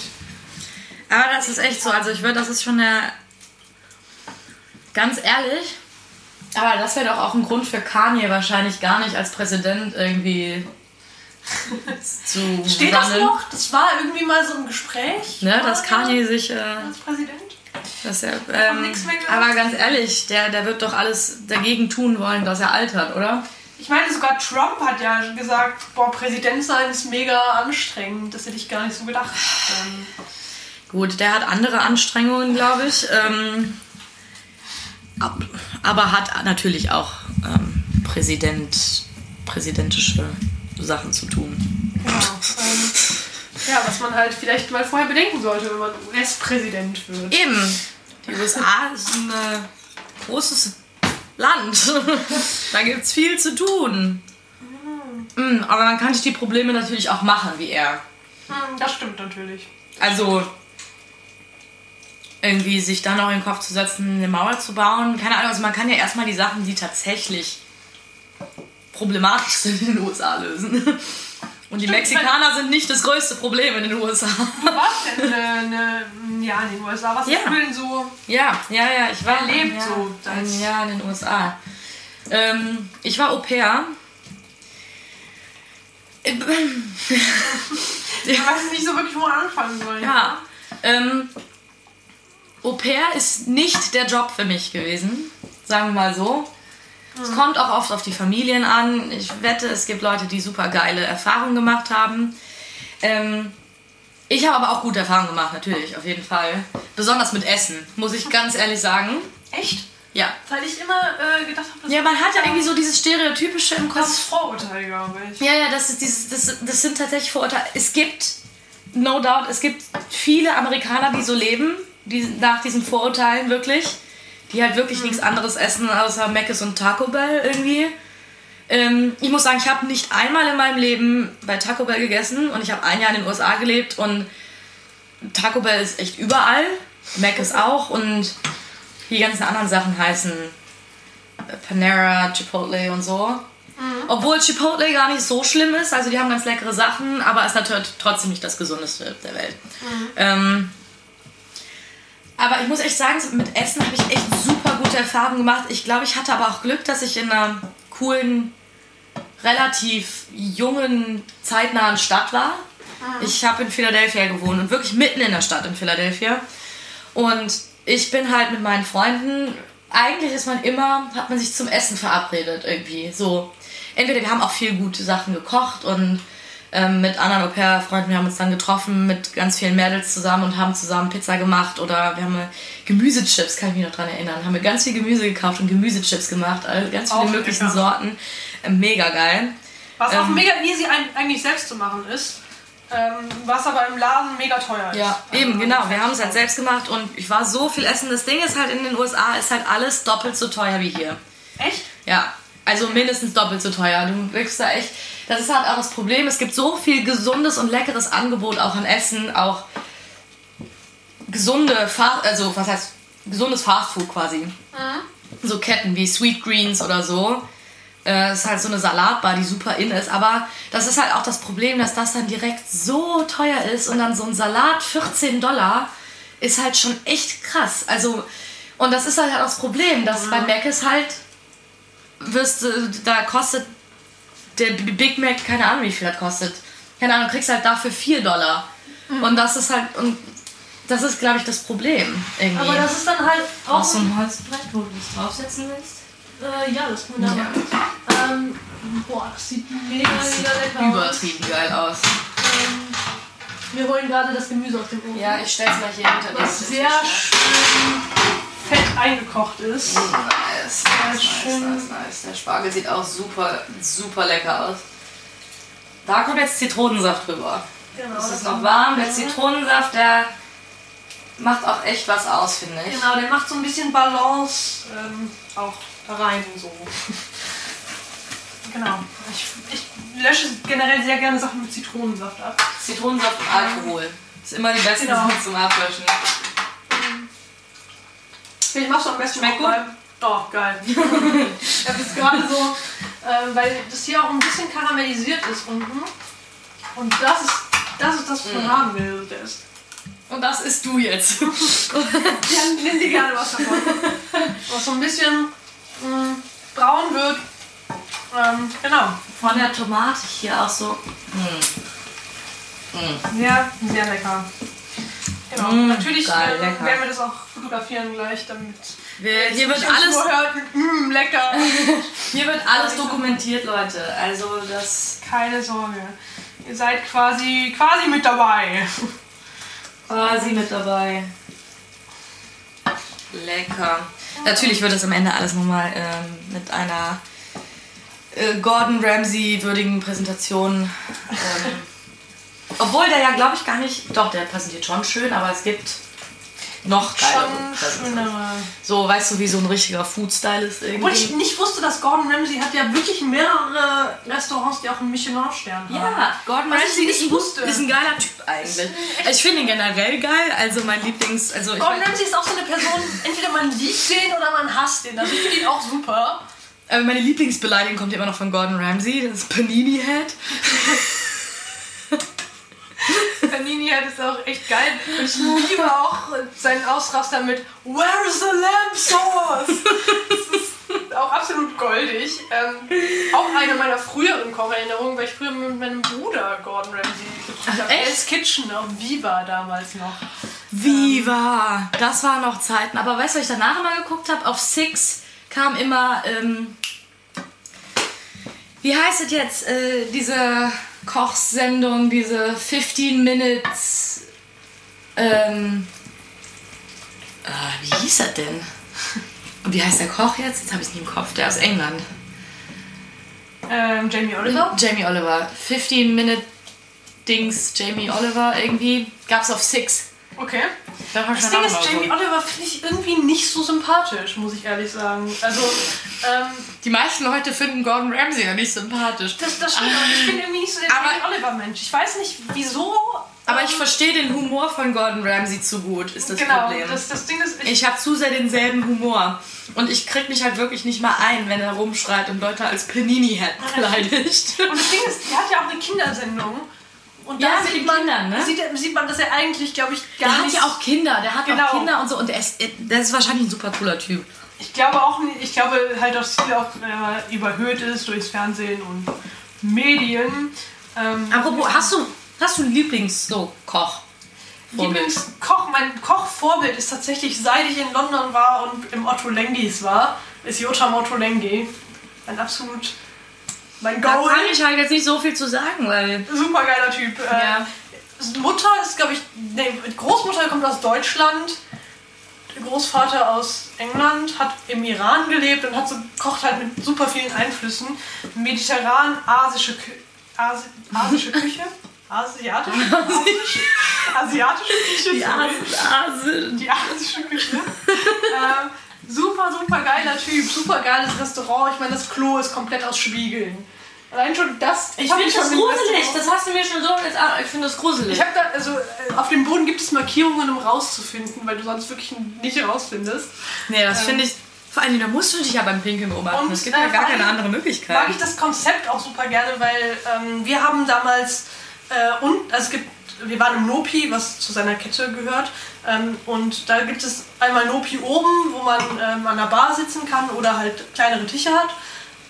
B: Aber das ist echt so. Also ich würde, das ist schon eine. Ganz ehrlich. Aber das wäre doch auch ein Grund für Kanye wahrscheinlich gar nicht als Präsident irgendwie zu
A: Steht das
B: sammeln.
A: noch? Das war irgendwie mal so ein Gespräch.
B: Ne, dass Kanye sich. Äh,
A: als Präsident?
B: dass er, ähm, aber ganz ehrlich, der, der wird doch alles dagegen tun wollen, dass er altert, oder?
A: Ich meine, sogar Trump hat ja gesagt, boah, Präsident sein ist mega anstrengend. Das hätte ich gar nicht so gedacht. Ähm,
B: Gut, der hat andere Anstrengungen, glaube ich. Ähm, ab- aber hat natürlich auch ähm, Präsident, präsidentische Sachen zu tun.
A: genau. Ähm, ja, was man halt vielleicht mal vorher bedenken sollte, wenn man US-Präsident wird.
B: Eben, die USA ist ein äh, großes Land. da gibt es viel zu tun. Mm, aber man kann sich die Probleme natürlich auch machen, wie er.
A: Hm, das stimmt natürlich.
B: Also irgendwie sich dann noch in den Kopf zu setzen, eine Mauer zu bauen. Keine Ahnung, also man kann ja erstmal die Sachen, die tatsächlich problematisch sind in den USA lösen. Und die
A: Stimmt,
B: Mexikaner sind nicht das größte Problem in den USA.
A: Du warst denn eine, eine, ja, in den USA. Was
B: Ja.
A: du denn so?
B: Ja, ja, ja, ich war
A: Erlebt
B: ja,
A: so
B: ein. Jahr in den USA. Ähm, ich war Au pair.
A: Ich weiß nicht so wirklich, wo man anfangen soll.
B: Ja. Ähm, Au pair ist nicht der Job für mich gewesen, sagen wir mal so. Es kommt auch oft auf die Familien an. Ich wette, es gibt Leute, die super geile Erfahrungen gemacht haben. Ähm, ich habe aber auch gute Erfahrungen gemacht, natürlich, auf jeden Fall. Besonders mit Essen, muss ich ganz ehrlich sagen.
A: Echt?
B: Ja.
A: Weil ich immer äh, gedacht habe, das
B: Ja, man hat ja irgendwie so dieses Stereotypische im
A: das
B: Kopf.
A: ist Vorurteil, glaube ich.
B: Ja, ja, das, ist dieses, das, das sind tatsächlich Vorurteile. Es gibt, no doubt, es gibt viele Amerikaner, die so leben, die nach diesen Vorurteilen wirklich, die halt wirklich nichts anderes essen außer Mc's und Taco Bell irgendwie. Ähm, ich muss sagen, ich habe nicht einmal in meinem Leben bei Taco Bell gegessen und ich habe ein Jahr in den USA gelebt und Taco Bell ist echt überall. Mac ist auch und die ganzen anderen Sachen heißen Panera, Chipotle und so. Obwohl Chipotle gar nicht so schlimm ist, also die haben ganz leckere Sachen, aber ist natürlich trotzdem nicht das gesundeste der Welt. Ähm, aber ich muss echt sagen, mit Essen habe ich echt super gute Erfahrungen gemacht. Ich glaube, ich hatte aber auch Glück, dass ich in einer coolen, relativ jungen, zeitnahen Stadt war. Ich habe in Philadelphia gewohnt und wirklich mitten in der Stadt in Philadelphia. Und ich bin halt mit meinen Freunden, eigentlich ist man immer, hat man sich zum Essen verabredet irgendwie. So, entweder wir haben auch viel gute Sachen gekocht und ähm, mit anderen Au-pair-Freunden, wir haben uns dann getroffen mit ganz vielen Mädels zusammen und haben zusammen Pizza gemacht oder wir haben Gemüsechips, kann ich mich noch dran erinnern, haben wir ganz viel Gemüse gekauft und Gemüsechips gemacht, also ganz viele
A: Auch
B: möglichen
A: lecker.
B: Sorten. Äh, mega geil.
A: Was auch
B: Ähm.
A: mega easy eigentlich selbst zu machen ist. Ähm, was aber im Laden mega teuer ist.
B: Ja,
A: Also,
B: eben, genau. Wir haben es halt selbst gemacht und ich war so viel essen. Das Ding ist halt in den USA ist halt alles doppelt so teuer wie hier.
A: Echt?
B: Ja, also mindestens doppelt so teuer. Du kriegst da echt. Das ist halt auch das Problem. Es gibt so viel gesundes und leckeres Angebot auch an Essen, auch gesunde Fast, also was heißt gesundes Fastfood quasi. So Ketten wie Sweet Greens oder so. Äh, Es ist halt so eine Salatbar, die super in ist. Aber das ist halt auch das Problem, dass das dann direkt so teuer ist und dann so ein Salat 14 Dollar ist halt schon echt krass. Also, und das ist halt auch das Problem, dass bei Mac ist halt, wirst da kostet der Big Mac, keine Ahnung wie viel das kostet. Keine Ahnung, kriegst halt dafür 4 Dollar. Und das ist halt, und das ist glaube ich das Problem irgendwie.
A: Aber das ist dann halt auch.
B: auch so ein Holzbrett, wo du das draufsetzen willst?
A: äh, ja, das können wir da
B: Ja.
A: machen. Ähm, boah, das sieht mega,
B: Das sieht
A: mega lecker aus.
B: übertrieben geil aus.
A: Ähm, wir holen gerade das Gemüse aus dem Ofen.
B: Ja, ich stell's mal hier hinter
A: das
B: das
A: sehr schön fett eingekocht ist.
B: Nice, nice, nice,
A: schön.
B: nice, nice. Der Spargel sieht auch super, super lecker aus. Da kommt jetzt Zitronensaft drüber.
A: Genau,
B: Es ist noch warm. Der Zitronensaft, der macht auch echt was aus, finde ich.
A: Genau, der macht so ein bisschen Balance ähm, auch da rein. So. genau. Ich, ich lösche generell sehr gerne Sachen mit Zitronensaft ab.
B: Zitronensaft und Alkohol. Ist immer die besten
A: Genau.
B: Sachen zum Ablöschen.
A: Ich mach's am besten
B: Schmeckt
A: mal- Doch, geil. ich habe jetzt gerade so, äh, weil das hier auch ein bisschen karamellisiert ist unten. Und das ist das, ist das was man haben will, der ist.
B: Und das isst du jetzt.
A: Ja, nimm dir gerne was davon. Was so ein bisschen mh, braun wird. Ähm, genau.
B: Von der Tomate hier auch so.
A: Sehr, sehr lecker. Genau.
B: Mm,
A: Natürlich
B: geil,
A: äh, werden wir das auch fotografieren gleich, damit
B: Wir, hier, wird alles,
A: hört mit mm, lecker.
B: hier wird alles dokumentiert, Leute. Also das
A: Keine Sorge. Ihr seid quasi, quasi mit dabei.
B: quasi mit dabei. Lecker. Natürlich wird es am Ende alles nochmal ähm, mit einer äh, Gordon Ramsay würdigen Präsentation. Ähm, obwohl der ja, glaube ich, gar nicht. Doch, der präsentiert schon schön, aber es gibt noch geilere
A: schönere.
B: So, weißt du, wie so ein richtiger Food-Stylist
A: Obwohl ich
B: irgendwie.
A: nicht wusste, dass Gordon Ramsay hat ja wirklich mehrere Restaurants, die auch einen Michelin-Stern haben.
B: Ja, Gordon
A: Was ich
B: Ramsay
A: nicht
B: ist,
A: wusste.
B: ist ein geiler Typ eigentlich. Ich finde ihn generell geil. Also mein Lieblings... Also
A: Gordon Ramsay ist auch so eine Person, entweder man liebt den oder man hasst den. Also ich finde ihn auch super.
B: meine Lieblingsbeleidigung kommt immer noch von Gordon Ramsay. Das ist Panini
A: hat es auch echt geil. Und ich liebe auch seinen Ausraster mit Where is the lamb sauce? Das ist auch absolut goldig. Ähm, auch eine meiner früheren Kocherinnerungen, weil ich früher mit meinem Bruder Gordon Ramsay geguckt habe. Hell's Kitchen auf Viva damals noch.
B: Viva! Das waren noch Zeiten. Aber weißt du, was ich danach immer geguckt habe? Auf Six kam immer... Ähm, wie heißt es jetzt? Äh, diese Kochsendung, diese 15 Minutes... Ähm, äh, wie hieß das denn? Und wie heißt der Koch jetzt? Jetzt habe ich es nicht im Kopf. Der aus England.
A: Ähm, Jamie Oliver.
B: Jamie Oliver. 15 Minute Dings, Jamie Oliver irgendwie. Gab's auf Six.
A: Okay. Das
B: schon
A: Ding ist, Jamie. Oliver finde ich irgendwie nicht so sympathisch, muss ich ehrlich sagen. Also, ähm,
B: Die meisten Leute finden Gordon Ramsay ja nicht sympathisch.
A: das, das stimmt, aber ich bin irgendwie nicht so der
B: Aber-
A: Jamie Oliver-Mensch. Ich weiß nicht, wieso.
B: Aber
A: ähm,
B: ich verstehe den Humor von Gordon Ramsay zu gut, ist das
A: Genau,
B: Problem.
A: das, das Ding ist, ich,
B: ich habe zu sehr denselben Humor. Und ich krieg mich halt wirklich nicht mal ein, wenn er rumschreit und Leute als Panini-Head beleidigt.
A: und das Ding ist, der hat ja auch eine Kindersendung. Und
B: Ja,
A: da sieht man,
B: Kindern, ne?
A: sieht, sieht man, dass er eigentlich, glaube ich, gar
B: Der hat
A: nicht...
B: ja auch Kinder, der hat
A: Genau.
B: auch Kinder und so. Und der ist, der ist wahrscheinlich ein super cooler Typ.
A: Ich glaube auch, ich glaube halt, dass viel auch äh, überhöht ist durchs Fernsehen und Medien. Ähm,
B: Apropos, hast du, hast du einen Lieblings-Koch?
A: Lieblingskoch, mein Kochvorbild ist tatsächlich, seit ich in London war und im Otto Lengis war, ist Jotam Otto Lengi. Ein absolut mein
B: Da
A: Goal.
B: kann ich halt jetzt nicht so viel zu sagen, weil.
A: Super geiler Typ. Äh,
B: Ja.
A: Mutter ist, glaube ich, nee, Großmutter kommt aus Deutschland. Großvater aus England hat im Iran gelebt und hat so, kocht halt mit super vielen Einflüssen. Mediterran, asische, Asi asische Küche. Asiatische, asiatische, asiatische Küche. sorry. Die asische Küche. ähm, super, super geiler Typ, super geiles Restaurant. Ich meine, das Klo ist komplett aus Spiegeln. Allein schon das.
B: Ich finde das gruselig, das hast du mir schon so jetzt. ah, Ich finde das gruselig.
A: ich habe da, also äh, auf dem Boden gibt es Markierungen, um rauszufinden, weil du sonst wirklich nicht rausfindest.
B: nee, das
A: Ähm,
B: finde ich. Vor allem, da musst du dich ja beim Pinkeln beobachten.
A: Und,
B: es gibt
A: äh,
B: ja gar
A: vor
B: keine andere Möglichkeit.
A: Mag ich das Konzept auch super gerne, weil ähm, wir haben damals äh, und also es gibt, wir waren im Nopi, was zu seiner Kette gehört, ähm, und da gibt es einmal Nopi oben, wo man ähm, an der Bar sitzen kann oder halt kleinere Tische hat.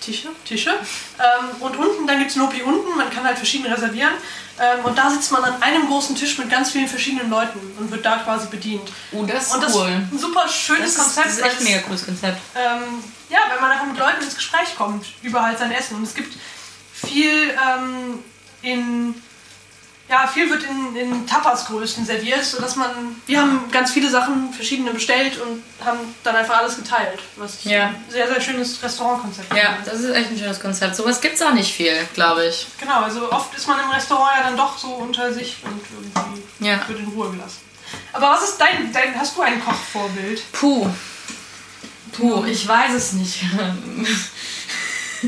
A: Tische, Tische. Ähm, und unten, dann gibt es Nopi unten, man kann halt verschiedene reservieren. Ähm, und da sitzt man an einem großen Tisch mit ganz vielen verschiedenen Leuten und wird da quasi bedient.
B: oh, das ist
A: Und das
B: cool.
A: ist ein super schönes
B: Das ist,
A: Konzept.
B: das ist echt ein mega cooles Konzept.
A: ähm, ja, wenn man einfach mit Leuten ins Gespräch kommt über halt sein Essen. Und es gibt viel ähm, in ja, viel wird in, in Tapas-Größen serviert, sodass man. Wir haben ganz viele Sachen, verschiedene bestellt und haben dann einfach alles geteilt. Was ich
B: Ja.
A: ein sehr, sehr schönes Restaurantkonzept
B: Ja,
A: finde.
B: das ist echt ein schönes Konzept. Sowas gibt es auch nicht viel, glaube ich.
A: Genau, also oft ist man im Restaurant ja dann doch so unter sich und irgendwie
B: Ja.
A: wird in Ruhe gelassen. Aber was ist dein, dein hast du ein Kochvorbild?
B: Puh. Puh, ich weiß es nicht.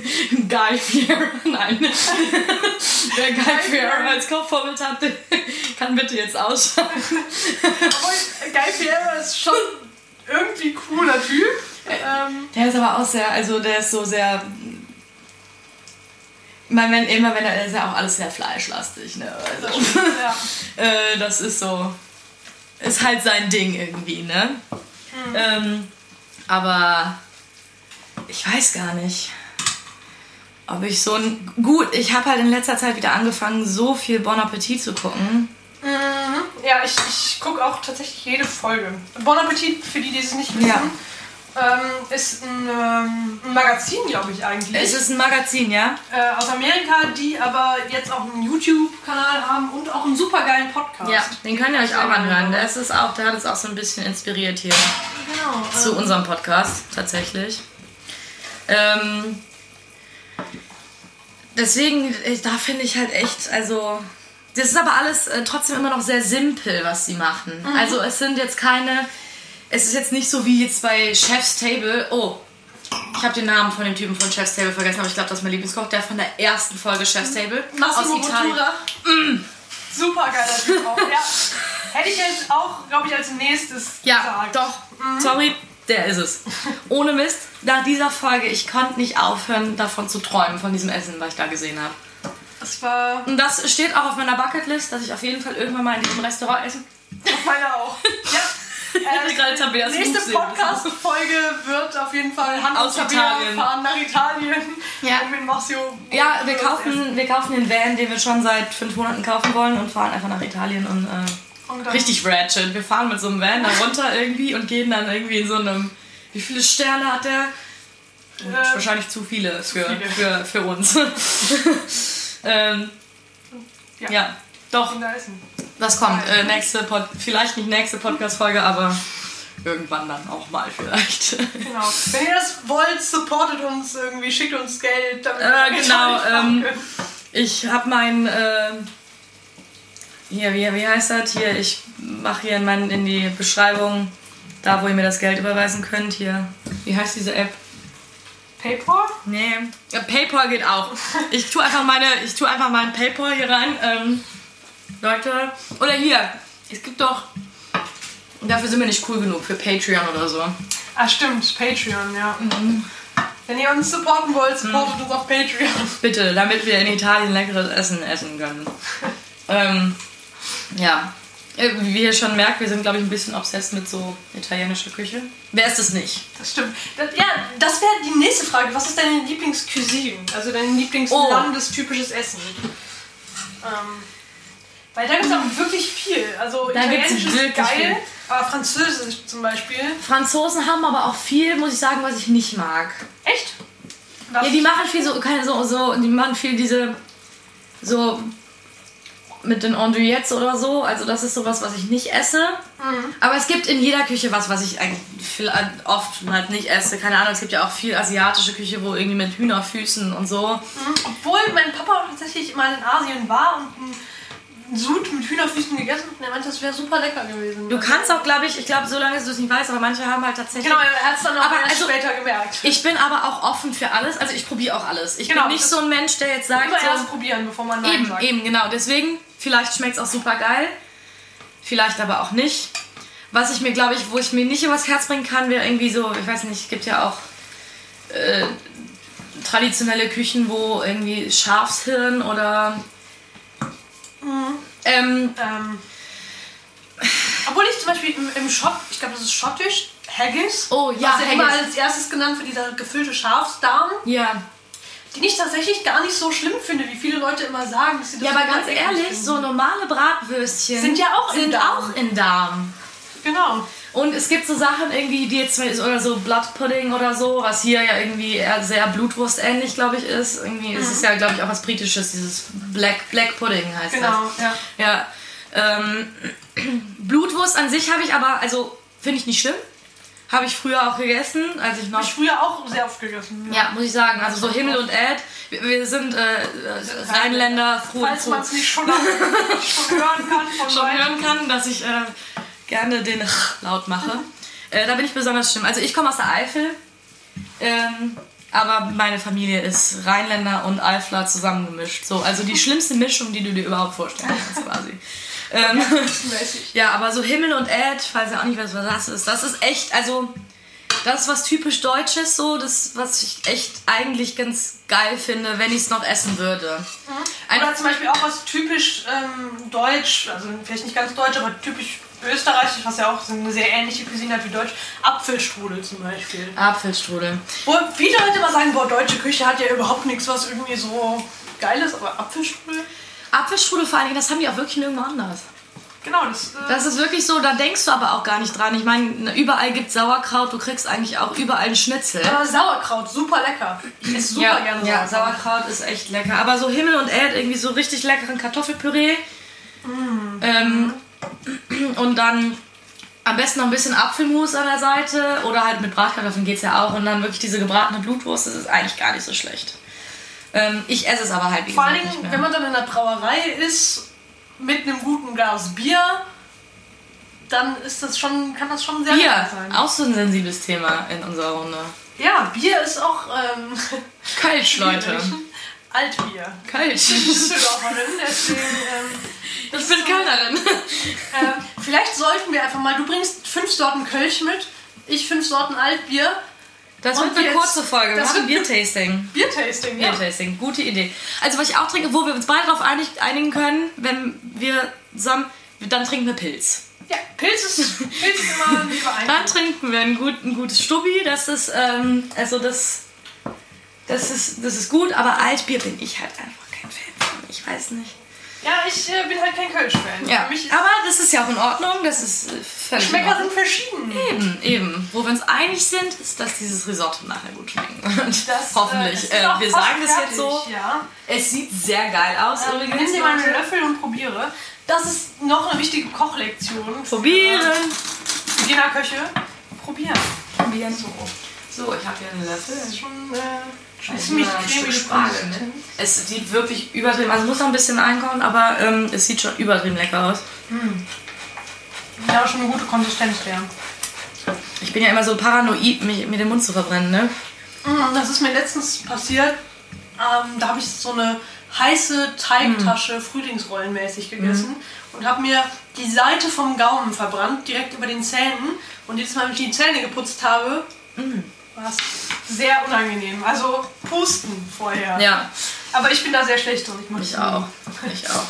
B: Guy Fieri, nein. Wer Guy Fieri als Kochvorbild hat, kann bitte jetzt ausschalten.
A: Obwohl, Guy Fieri ist schon irgendwie cooler Typ. Ähm,
B: Der ist aber auch sehr, also der ist so sehr. Ich meine, wenn, immer wenn er ist ja auch alles sehr fleischlastig, ne?
A: das
B: Also,
A: stimmt, ja.
B: äh, das ist so. Ist halt sein Ding irgendwie, ne? Ähm, aber ich weiß gar nicht, ob ich so ein. Gut, ich habe halt in letzter Zeit wieder angefangen, so viel Bon Appetit zu gucken.
A: Mhm. Ja, ich, ich gucke auch tatsächlich jede Folge. Bon Appetit, für die, die es nicht wissen,
B: Ja.
A: ähm, ist ein, ähm, ein Magazin, glaube ich eigentlich.
B: Es ist ein Magazin, ja?
A: äh, aus Amerika, die aber jetzt auch einen YouTube-Kanal haben und auch einen supergeilen Podcast.
B: Ja, den könnt ihr euch auch anhören. Der, ist es auch, der hat es auch so ein bisschen inspiriert hier.
A: Genau.
B: zu
A: ähm,
B: unserem Podcast tatsächlich. Ähm, deswegen, da finde ich halt echt, also das ist aber alles äh, trotzdem immer noch sehr simpel, was sie machen. Also es sind jetzt keine, es ist jetzt nicht so wie jetzt bei Chef's Table. Oh, ich habe den Namen von dem Typen von Chef's Table vergessen, aber ich glaube, das ist mein Lieblingskoch, der von der ersten Folge Chef's Table
A: Massimo
B: aus Italien.
A: Mm. Super geiler Typ auch. Ja. Hätte ich jetzt auch, glaube ich, als nächstes
B: Ja,
A: gesagt.
B: doch. Sorry, der ist es. Ohne Mist, nach dieser Folge, ich konnte nicht aufhören, davon zu träumen, von diesem Essen, was ich da gesehen habe.
A: Das war
B: Und das steht auch auf meiner Bucketlist, dass ich auf jeden Fall irgendwann mal in diesem Restaurant essen.
A: auf meiner auch. Ja.
B: Tabeas
A: nächste Podcast-Folge wird auf jeden Fall Hand
B: Aus Italien.
A: fahren nach Italien.
B: Ja.
A: Und mit Marcio.
B: Ja, wir kaufen, wir kaufen den Van, den wir schon seit fünf Monaten kaufen wollen und fahren einfach nach Italien und äh, richtig ratchet. Wir fahren mit so einem Van da runter irgendwie und gehen dann irgendwie in so einem. Wie viele Sterne hat der?
A: Äh,
B: Wahrscheinlich zu viele für,
A: viele.
B: Für, für uns. ähm,
A: Ja.
B: ja. doch, das kommt. Äh, nächste Pod vielleicht nicht nächste Podcast-Folge, aber irgendwann dann auch mal vielleicht.
A: Genau. Wenn ihr das wollt, supportet uns irgendwie, schickt uns Geld. Damit
B: Äh, genau, ähm. Ich habe mein, äh, hier, wie, wie heißt das? Hier, ich mache hier in, mein, in die Beschreibung, da wo ihr mir das Geld überweisen könnt, hier. Wie heißt diese App?
A: PayPal?
B: Nee. Ja, PayPal geht auch. Ich tue einfach meine, ich tue einfach meinen PayPal hier rein. Ähm, Leute. Oder hier. Es gibt doch. Dafür sind wir nicht cool genug für Patreon oder so.
A: Ah, stimmt. Patreon, ja. Wenn ihr uns supporten wollt, supportet uns auf Patreon.
B: Bitte, damit wir in Italien leckeres Essen essen können. ähm, ja. Äh, Wie ihr schon merkt, wir sind, glaube ich, ein bisschen obsessed mit so italienischer Küche. Wer ist es nicht?
A: Das stimmt. Das, ja, das wäre die nächste Frage. Was ist deine Lieblingscuisine? Also dein
B: Oh.
A: Lieblingslandestypisches Essen? Ähm, weil da gibt es auch wirklich viel. Also
B: Da
A: Italienisch ist geil,
B: viel.
A: aber Französisch zum Beispiel.
B: Franzosen haben aber auch viel, muss ich sagen, was ich nicht mag.
A: Echt? Was?
B: Ja, die machen viel so, keine so, so, die machen viel diese, so mit den Andouillettes oder so. Also das ist sowas, was ich nicht esse. Aber es gibt in jeder Küche was, was ich eigentlich viel, oft halt nicht esse. Keine Ahnung, es gibt ja auch viel asiatische Küche, wo irgendwie mit Hühnerfüßen und so.
A: Mhm. Obwohl mein Papa tatsächlich mal in Asien war und einen Sud mit Hühnerfüßen gegessen hat und er meinte, das wäre super lecker gewesen.
B: Du kannst auch, glaube ich, ich glaube, so lange du es nicht weißt, aber manche haben halt tatsächlich...
A: Genau, er hat es dann auch
B: Aber also-
A: später gemerkt.
B: Ich bin aber auch offen für alles. Also ich probiere auch alles. Ich
A: Genau,
B: bin nicht so ein Mensch, der jetzt sagt...
A: Immer
B: so,
A: erst probieren, bevor man Nein
B: Eben,
A: sagt.
B: eben, genau. Deswegen, vielleicht schmeckt es auch super geil. Vielleicht aber auch nicht. Was ich mir, glaube ich, wo ich mir nicht übers Herz bringen kann, wäre irgendwie so, ich weiß nicht, es gibt ja auch äh, traditionelle Küchen, wo irgendwie Schafshirn oder. Ähm,
A: Ähm, obwohl ich zum Beispiel im, im Schott, ich glaube, das ist schottisch, Haggis.
B: Oh, ja,
A: was ja immer
B: Haggis.
A: als erstes genannt wird, dieser gefüllte Schafsdarm,
B: ja.
A: Den ich tatsächlich gar nicht so schlimm finde, wie viele Leute immer sagen, dass sie das
B: Ja, aber ganz ehrlich,
A: finden.
B: so normale Bratwürstchen
A: Sind ja auch in
B: sind
A: Darm.
B: auch in Darm.
A: Genau.
B: Und es gibt so Sachen irgendwie, die jetzt oder so Blood Pudding oder so, was hier ja irgendwie eher sehr Blutwurstähnlich, glaube ich, ist. Irgendwie ist es ja, glaube ich, auch was Britisches, dieses Black, Black Pudding heißt
A: Genau, ja.
B: das. Ja. Ähm, Blutwurst an sich habe ich aber, also finde ich nicht schlimm. Habe ich früher auch gegessen, als ich noch.
A: Ich früher auch sehr oft gegessen.
B: ja, muss ich sagen. Also so Himmel und Erd. Wir, wir sind äh, Rheinländer, froh
A: Falls man es nicht schon, schon hören kann
B: schon
A: weitem.
B: hören kann, dass ich äh, gerne den laut mache. Äh, da bin ich besonders schlimm. Also ich komme aus der Eifel, ähm, aber meine Familie ist Rheinländer und Eifler zusammengemischt. So, also die schlimmste Mischung, die du dir überhaupt vorstellen kannst, quasi. Ähm,
A: Mäßig.
B: ja, aber so Himmel und Erd, weiß ja auch nicht, was das ist. Das ist echt, also das ist was typisch Deutsches, so das, was ich echt eigentlich ganz geil finde, wenn ich es noch essen würde. Ein-
A: Oder zum Beispiel auch was typisch ähm, deutsch, also vielleicht nicht ganz deutsch, aber typisch österreichisch, was ja auch so eine sehr ähnliche Cuisine hat wie deutsch. Apfelstrudel zum Beispiel.
B: Apfelstrudel.
A: Wo viele Leute immer sagen, boah, deutsche Küche hat ja überhaupt nichts, was irgendwie so geil ist, aber Apfelstrudel,
B: Apfelstrudel vor allen Dingen, das haben die auch wirklich nirgendwo anders.
A: genau, das, äh,
B: Das ist wirklich so, da denkst du aber auch gar nicht dran. Ich meine, überall gibt Sauerkraut, du kriegst eigentlich auch überall einen Schnitzel.
A: aber Sauerkraut, super lecker. Ich esse super
B: ja,
A: gerne
B: ja,
A: Sauerkraut.
B: Sauerkraut ist echt lecker. Aber so Himmel und Erd, irgendwie so richtig leckeren Kartoffelpüree. Ähm, und dann am besten noch ein bisschen Apfelmus an der Seite. Oder halt mit Bratkartoffeln geht's ja auch. Und dann wirklich diese gebratene Blutwurst, das ist eigentlich gar nicht so schlecht. Ähm, ich esse es aber halt wie
A: Vor
B: mehr.
A: wenn man dann in der Brauerei ist, mit einem guten Glas Bier, dann ist das schon, kann das schon sehr
B: Bier,
A: sein.
B: auch so ein sensibles Thema in unserer Runde.
A: Ja, Bier ist auch ähm,
B: Kölsch, Leute.
A: Altbier.
B: Kölsch.
A: Ich bin Düsseldorferin, deswegen. Ähm, das
B: Ich bin
A: so-
B: Kölnerin.
A: Ähm, vielleicht sollten wir einfach mal. Du bringst fünf Sorten Kölsch mit, ich fünf Sorten Altbier.
B: Das
A: Und
B: wird eine
A: jetzt-
B: kurze Folge. Wir
A: das
B: machen
A: wird-
B: Biertasting.
A: Biertasting, ja.
B: Biertasting, gute Idee. Also was ich auch trinke, wo wir uns beide darauf einig, einigen können, wenn wir zusammen, dann trinken wir Pilz.
A: Ja, Pilz ist, Pilz ist immer ein
B: Dann trinken wir ein, gut, ein gutes Stubbi, das ist, ähm, also das, das ist, das ist gut, aber Altbier bin ich halt einfach kein Fan von. Ich weiß nicht.
A: Ja, ich äh, bin halt kein Kölsch-Fan.
B: Ja, aber das ist ja auch in Ordnung, das ist äh, völlig
A: Geschmäcker sind verschieden.
B: Eben, eben. Wo wir uns einig sind, ist, dass dieses Risotto nachher gut schmeckt. Und
A: Das,
B: hoffentlich. Äh, wir sagen das jetzt so.
A: Ja.
B: Es sieht sehr geil aus.
A: Ähm,
B: übrigens,
A: nimm dir mal einen. Löffel und probiere. Das ist noch eine wichtige Kochlektion.
B: Probieren.
A: Beginnerköche. Probieren.
B: Probieren.
A: So.
B: So, ich habe hier einen Löffel.
A: Das ist schon, äh, ziemlich
B: Spargel,
A: Konsistenz.
B: ne? Es sieht wirklich übertrieben, also muss noch ein bisschen einkochen, aber ähm, es sieht schon übertrieben lecker aus.
A: Ja, schon eine gute Konsistenz der.
B: Ich bin ja immer so paranoid, mich, mir den Mund zu verbrennen, ne?
A: Mm, Das ist mir letztens passiert. Ähm, da habe ich so eine heiße Teigtasche frühlingsrollenmäßig gegessen und habe mir die Seite vom Gaumen verbrannt, direkt über den Zähnen. Und jedes Mal, wenn ich die Zähne geputzt habe, war es sehr unangenehm. Also pusten vorher.
B: Ja,
A: Aber ich bin da sehr schlecht drin. Ich, mach
B: ich auch. Ich auch.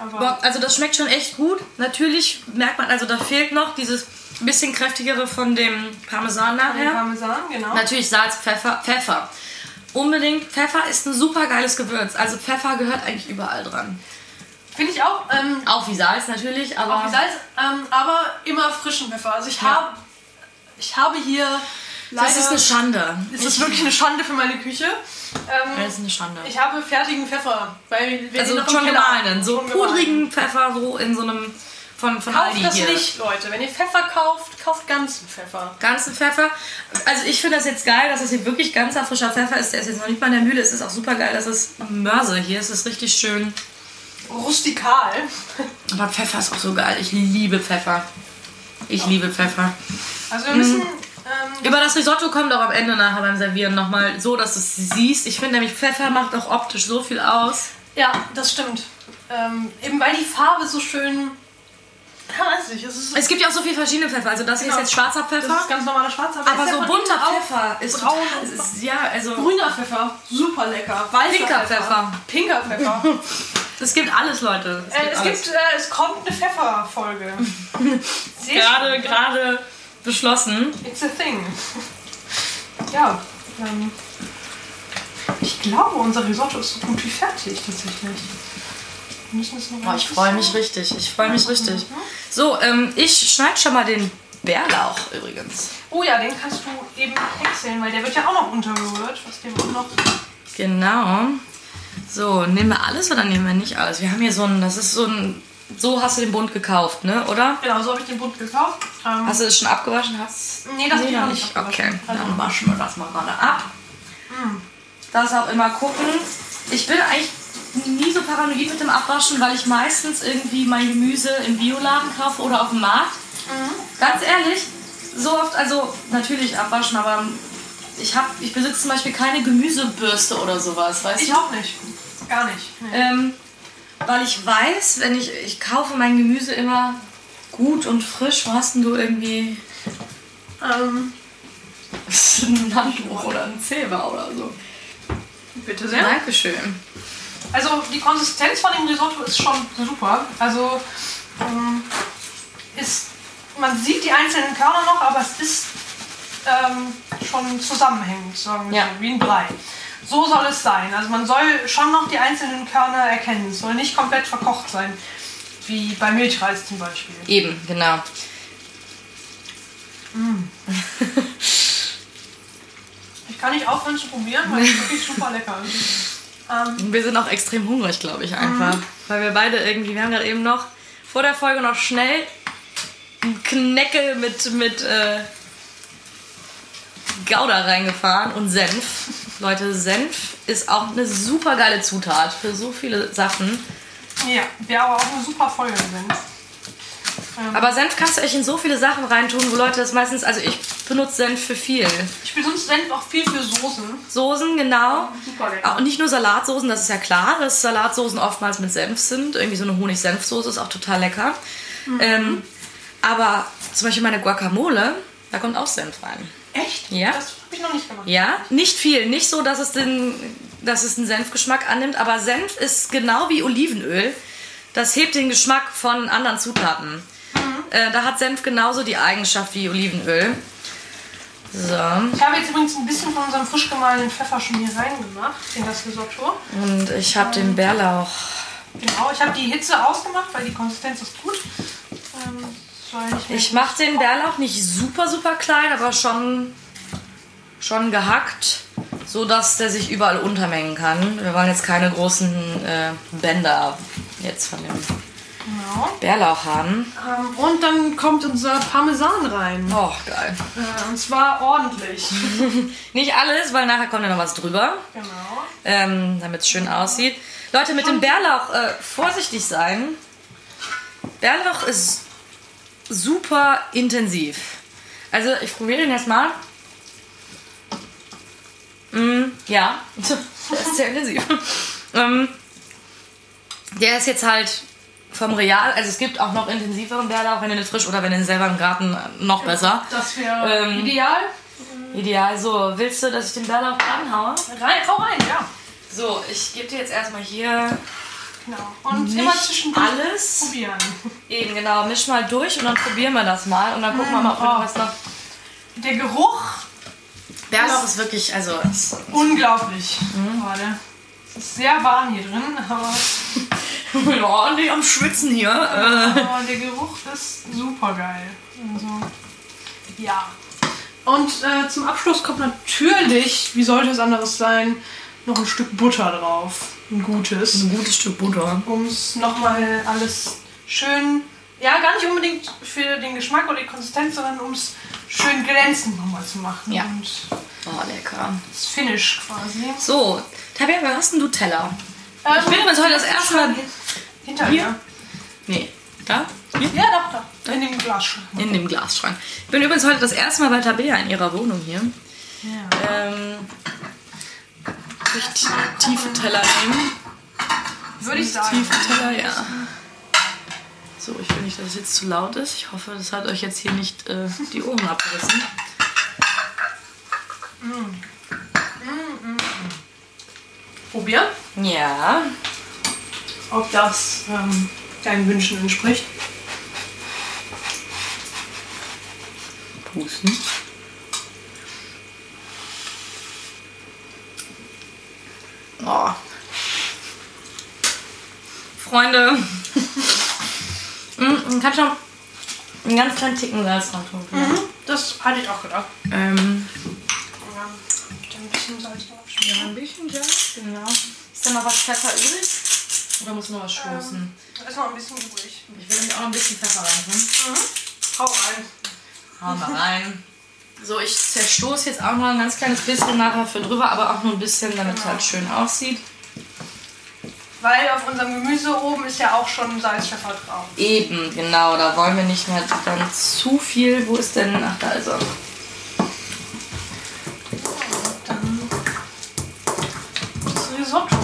A: Aber
B: also das schmeckt schon echt gut. Natürlich merkt man, also da fehlt noch dieses bisschen kräftigere von dem Parmesan nachher.
A: Parmesan, genau.
B: Natürlich Salz, Pfeffer, Pfeffer. Unbedingt, Pfeffer ist ein super geiles Gewürz. Also Pfeffer gehört eigentlich überall dran.
A: Finde ich auch. Ähm,
B: Auch wie Salz natürlich, aber
A: auch wie Salz, ähm, aber immer frischen Pfeffer. Also ich
B: Ja.
A: habe ich habe hier leider...
B: das ist eine Schande.
A: Es ist wirklich eine Schande für meine Küche. Ähm,
B: Das ist eine Schande.
A: ich habe fertigen Pfeffer. Weil wir
B: Also
A: noch
B: schon gemahlenen, so pudrigen Pfeffer, so in so einem von, von
A: Kauft
B: Aldi
A: das
B: hier.
A: nicht, Leute. Wenn ihr Pfeffer kauft, kauft ganzen Pfeffer.
B: Ganzen Pfeffer. Also ich finde das jetzt geil, dass es hier wirklich ganzer frischer Pfeffer ist. Der ist jetzt noch nicht mal in der Mühle. Es ist auch super geil, dass es Mörse hier ist. Es ist richtig schön.
A: Rustikal.
B: Aber Pfeffer ist auch so geil. Ich liebe Pfeffer. Ich liebe Pfeffer.
A: Also wir müssen...
B: Mhm.
A: Ähm,
B: Über das Risotto kommt auch am Ende nachher beim Servieren nochmal so, dass du es siehst. Ich finde nämlich, Pfeffer macht auch optisch so viel aus.
A: ja, das stimmt. Ähm, eben weil die Farbe so schön... Weiß nicht. Es ist,
B: Es gibt ja auch so viele verschiedene Pfeffer. Also das hier
A: Genau.
B: ist jetzt schwarzer
A: das
B: Pfeffer.
A: ist ganz normaler schwarzer
B: aber
A: Ist ja
B: so bunter Pfeffer ist
A: braun
B: total, ist, ja, also
A: Grüner Pfeffer, super lecker. Weißer
B: Pinker Pfeffer.
A: Pinker Pfeffer.
B: es gibt alles, Leute. Es
A: äh,
B: gibt
A: es,
B: alles.
A: gibt, äh, es kommt eine Pfefferfolge. Sehr
B: gerade gerade beschlossen.
A: It's a thing. Ja, ähm, ich glaube, unser Risotto ist so gut wie fertig tatsächlich. Wir müssen es noch
B: Boah, ich freue mich richtig. Ich freue mich richtig. So, ähm, ich schneide schon mal den Bärlauch übrigens.
A: Oh ja, den kannst du eben häckseln, weil der wird ja auch noch untergerührt. Was dem auch noch.
B: Genau. So, nehmen wir alles oder nehmen wir nicht alles? Wir haben hier so ein, das ist so ein, so hast du den Bund gekauft, ne? Oder?
A: Genau, so habe ich den Bund gekauft. Ähm,
B: Hast du das schon abgewaschen? Hast
A: Nee, das
B: nee,
A: geht
B: noch
A: noch
B: nicht.
A: abgewaschen.
B: Okay, dann waschen wir das mal gerade ab. Das auch immer gucken. Ich bin eigentlich nie so paranoid mit dem Abwaschen, weil ich meistens irgendwie mein Gemüse im Bioladen kaufe oder auf dem Markt. Ganz ehrlich, so oft, also natürlich abwaschen, aber ich, hab, ich besitze zum Beispiel keine Gemüsebürste oder sowas, weißt
A: ich
B: du?
A: auch nicht. Gar nicht. Nee.
B: Ähm, weil ich weiß, wenn ich, ich kaufe mein Gemüse immer gut und frisch, wo hast denn du irgendwie
A: Ähm,
B: ein Handtuch oder ein Zebra oder so?
A: bitte sehr.
B: Dankeschön.
A: Also die Konsistenz von dem Risotto ist schon super. Also ähm, ist, man sieht die einzelnen Körner noch, aber es ist ähm, schon zusammenhängend, sagen wir
B: Ja.
A: so, wie ein Brei. So soll es sein. Also man soll schon noch die einzelnen Körner erkennen. Es soll nicht komplett verkocht sein, wie bei Milchreis zum Beispiel.
B: Eben, genau.
A: Ich kann nicht aufhören zu probieren, weil es wirklich super lecker ist. Ähm,
B: Wir sind auch extrem hungrig, glaube ich, einfach. Weil wir beide irgendwie, wir haben gerade eben noch vor der Folge noch schnell einen Knecke mit, mit äh, Gouda reingefahren und Senf. Leute, Senf ist auch eine super geile Zutat für so viele Sachen.
A: ja, der aber auch eine super Folge sind.
B: Aber Senf kannst du echt in so viele Sachen reintun, wo Leute das meistens, also ich benutze Senf für viel.
A: Ich benutze Senf auch viel für Soßen.
B: Soßen, genau.
A: Super lecker.
B: Auch nicht nur Salatsoßen, das ist ja klar, dass Salatsoßen oftmals mit Senf sind. Irgendwie so eine Honig-Senf-Soße ist auch total lecker. Ähm, aber zum Beispiel meine Guacamole, da kommt auch Senf rein.
A: Echt?
B: Ja.
A: Das habe ich noch nicht gemacht.
B: Ja, nicht viel. Nicht so, dass es, den, dass es einen Senfgeschmack annimmt, aber Senf ist genau wie Olivenöl. Das hebt den Geschmack von anderen Zutaten. Äh, da hat Senf genauso die Eigenschaft wie Olivenöl. So.
A: Ich habe jetzt übrigens ein bisschen von unserem frisch gemahlenen Pfeffer schon hier reingemacht in das Risotto.
B: Und ich habe den Bärlauch.
A: Genau, ich habe die Hitze ausgemacht, weil die Konsistenz ist gut. Ähm,
B: Ich mache den Bärlauch nicht super, super klein, aber schon, schon gehackt, so dass der sich überall untermengen kann. Wir wollen jetzt keine großen äh, Bänder jetzt von dem.
A: Genau. Genau.
B: Bärlauch haben.
A: Ähm, und dann kommt unser Parmesan rein.
B: Oh, geil.
A: Äh, und zwar ordentlich.
B: Nicht alles, weil nachher kommt ja noch was drüber,
A: genau.
B: ähm, damit es schön aussieht. Leute, mit dem Bärlauch äh, vorsichtig sein. Bärlauch ist super intensiv. Also ich probiere den jetzt mal. Mm, ja, der ist sehr intensiv. ähm, der ist jetzt halt vom Real, also es gibt auch noch intensiveren Bärlauch, wenn ihr den frisch oder wenn ihr den selber im Garten noch besser.
A: Das wäre
B: Ähm,
A: ideal.
B: Ideal. So, willst du, dass ich den Bärlauch ranhaue?
A: Rein, hau rein, ja.
B: So, ich gebe dir jetzt erstmal hier
A: Genau. Und
B: Nicht
A: immer zwischendurch
B: alles.
A: probieren.
B: eben genau, misch mal durch und dann probieren wir das mal und dann gucken wir mal, ob wir
A: Oh.
B: was noch.
A: Der Geruch
B: Bärlauch ist wirklich, also ist
A: unglaublich
B: Mhm.
A: gerade. Es ist sehr warm hier drin, aber,
B: ordentlich am Schwitzen hier. Äh.
A: aber der Geruch ist super geil. Also, ja. Und äh, zum Abschluss kommt natürlich, wie sollte es anderes sein, noch ein Stück Butter drauf. Ein gutes.
B: Ein gutes Stück Butter.
A: um es nochmal alles schön, ja, gar nicht unbedingt für den Geschmack oder die Konsistenz, sondern um es schön glänzend nochmal zu machen.
B: Ja.
A: Und
B: Oh, lecker.
A: das Finish quasi.
B: So, Tabea, wer hast denn du Teller?
A: ich
B: bin übrigens heute das erste Mal-
A: hinter
B: Hier?
A: dir.
B: Nee, da? Hier?
A: Ja, doch, da. In dem Glasschrank.
B: In dem Glasschrank. Ich bin übrigens heute das erste Mal bei Tabea in ihrer Wohnung hier.
A: Ja.
B: Ähm, richtig tiefe Teller nehmen.
A: Würde ich sagen.
B: Tiefe Teller, ja. So, ich will nicht, dass es jetzt zu laut ist. Ich hoffe, das hat euch jetzt hier nicht äh, die Ohren abgerissen.
A: Probieren,
B: Ja.
A: ob das ähm, deinen Wünschen entspricht.
B: Pusten. Oh. Freunde. Mm, Kann schon einen ganz kleinen Ticken Salz drauf tun.
A: Mhm. Das hatte ich auch gedacht.
B: Ähm,
A: Ja, ein bisschen Salz drauf.
B: ja, ein bisschen, ja. Genau. Ist da noch was Pfeffer übrig? Oder muss noch was stoßen?
A: Da ist noch ein bisschen übrig.
B: Ich will nämlich auch noch ein bisschen Pfeffer reintun.
A: Mhm. Hau rein.
B: Hauen wir rein. So, ich zerstoße jetzt auch noch ein ganz kleines bisschen nachher für drüber, aber auch nur ein bisschen, damit es halt schön aussieht.
A: Weil auf unserem Gemüse oben ist ja auch schon Salz, Pfeffer drauf.
B: Eben, genau, da wollen wir nicht mehr dann zu viel. Wo ist denn? Ach, da ist er.
A: Dann das Risotto.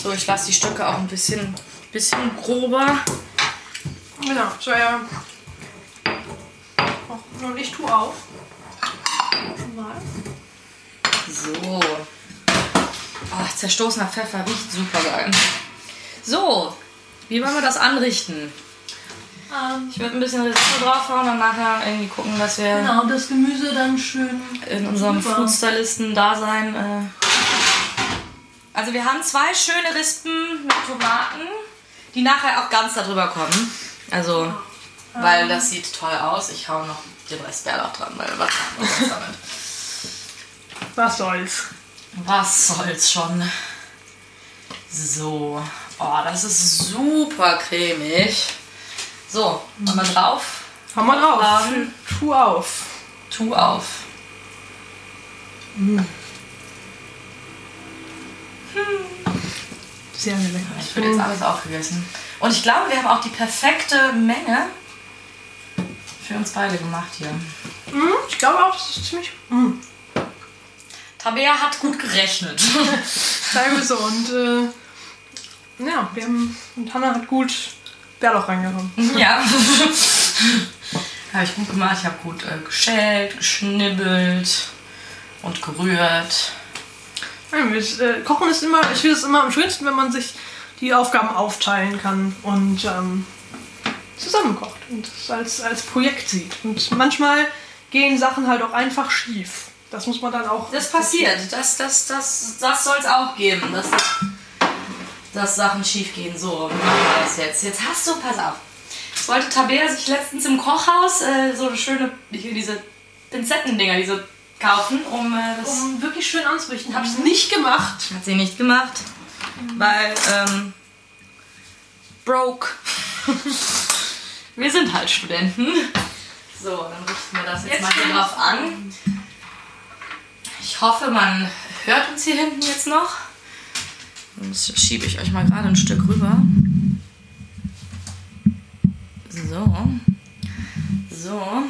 B: So, ich lasse die Stücke auch ein bisschen, bisschen grober.
A: Genau, so ja. Und ich tue auf. Mal.
B: So. Oh, zerstoßener Pfeffer riecht super geil. So, wie wollen wir das anrichten?
A: Ähm,
B: Ich würde ein bisschen Risotto draufhauen und nachher irgendwie gucken, dass wir
A: genau, das Gemüse dann schön.
B: in unserem. Foodstylisten-Dasein. Äh also wir haben zwei schöne Rispen mit Tomaten, die nachher auch ganz darüber kommen. Also, weil das sieht toll aus. Ich hau noch den Rest Bärlauch dran, weil was machen wir damit?
A: Was soll's.
B: Was soll's schon? So. Oh, das ist super cremig. So, nochmal drauf.
A: Hau mal drauf.
B: Aufladen.
A: Tu auf.
B: Tu auf.
A: Sehr, sehr lecker.
B: Ich würde jetzt alles aufgegessen. Und ich glaube, wir haben auch die perfekte Menge für uns beide gemacht hier.
A: Mhm, ich glaube auch, das ist ziemlich. Mhm.
B: Tabea hat gut gerechnet.
A: Sagen wir so. Und äh, ja, wir haben. Und Hannah hat gut Bärlauch reingehauen.
B: ja. habe ich gut gemacht. Ich habe gut äh, geschält, geschnibbelt und gerührt.
A: Äh, Kochen ist immer, ich finde es immer am schönsten, wenn man sich die Aufgaben aufteilen kann und ähm, zusammenkocht und es als, als Projekt sieht. Und manchmal gehen Sachen halt auch einfach schief. Das muss man dann auch.
B: Das passiert. Das, das, das, das soll es auch geben. Dass, dass Sachen schief gehen. So, wie machen wir das jetzt? Jetzt hast du, pass auf. Es wollte Tabea sich letztens im Kochhaus äh, so eine schöne, hier diese Pinzettendinger, diese kaufen, um äh, das.
A: Um wirklich schön anzurichten. Habe ich nicht gemacht.
B: Hat sie nicht gemacht, weil ähm, broke. wir sind halt Studenten. So, dann richten wir das jetzt,
A: Jetzt
B: mal hier drauf an. Ich hoffe, man hört uns hier hinten jetzt noch. Sonst schiebe ich euch mal gerade ein Stück rüber. So. So.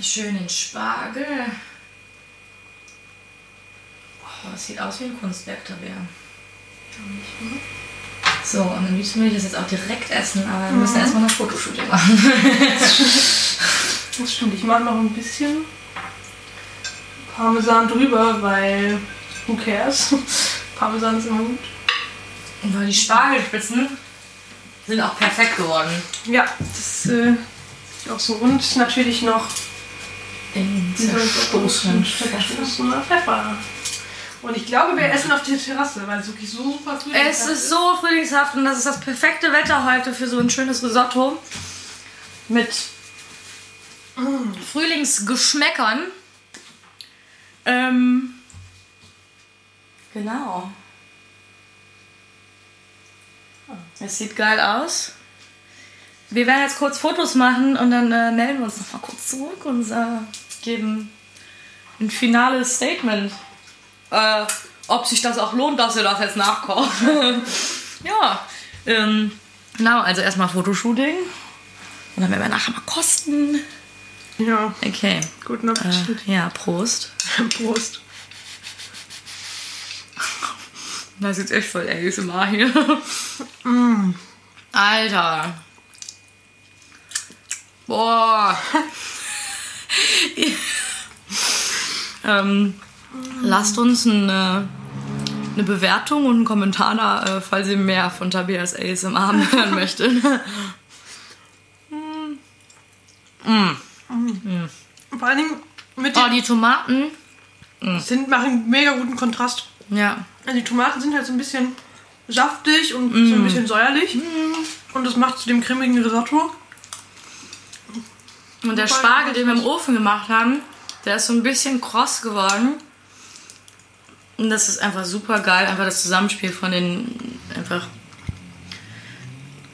B: Schönen Spargel. Boah, das sieht aus wie ein Kunstwerk-Tabea. So, und am liebsten will ich das jetzt auch direkt essen, aber wir müssen erstmal noch Fotoshooting machen.
A: Das stimmt. Ich mache noch ein bisschen Parmesan drüber, weil who cares? Parmesan ist immer gut.
B: Und weil die Spargelspitzen sind auch perfekt geworden.
A: Ja, das äh, auch so. Und natürlich noch
B: In
A: zerstoßenen zerstoßener Pfeffer. Und ich glaube, wir essen auf der Terrasse, weil es wirklich super früh
B: Es ist so frühlingshaft und das ist das perfekte Wetter heute für so ein schönes Risotto mit Frühlingsgeschmäckern. Ähm, genau. Es sieht geil aus. Wir werden jetzt kurz Fotos machen und dann äh, melden wir uns noch mal kurz zurück und äh, geben ein finales Statement. Äh, ob sich das auch lohnt, dass ihr das jetzt nachkocht. ja. Ähm, genau, also erstmal Fotoshooting. Und dann werden wir nachher mal kosten.
A: Ja,
B: Okay.
A: guten Appetit.
B: Äh, ja, Prost.
A: Prost.
B: Das ist jetzt echt voll ASMR hier. Alter. Boah. ähm, lasst uns eine, eine Bewertung und einen Kommentar da, äh, falls ihr mehr von Tabias ASMR hören möchtet.
A: Vor allen Dingen mit
B: Oh,
A: den
B: die Tomaten.
A: sind, machen einen mega guten Kontrast.
B: Ja.
A: Also die Tomaten sind halt so ein bisschen saftig und so ein bisschen säuerlich. Und das macht zu dem cremigen Risotto.
B: Und der Spargel, den wir im. Ofen gemacht haben, der ist so ein bisschen kross geworden. Und das ist einfach super geil, einfach das Zusammenspiel von den, einfach,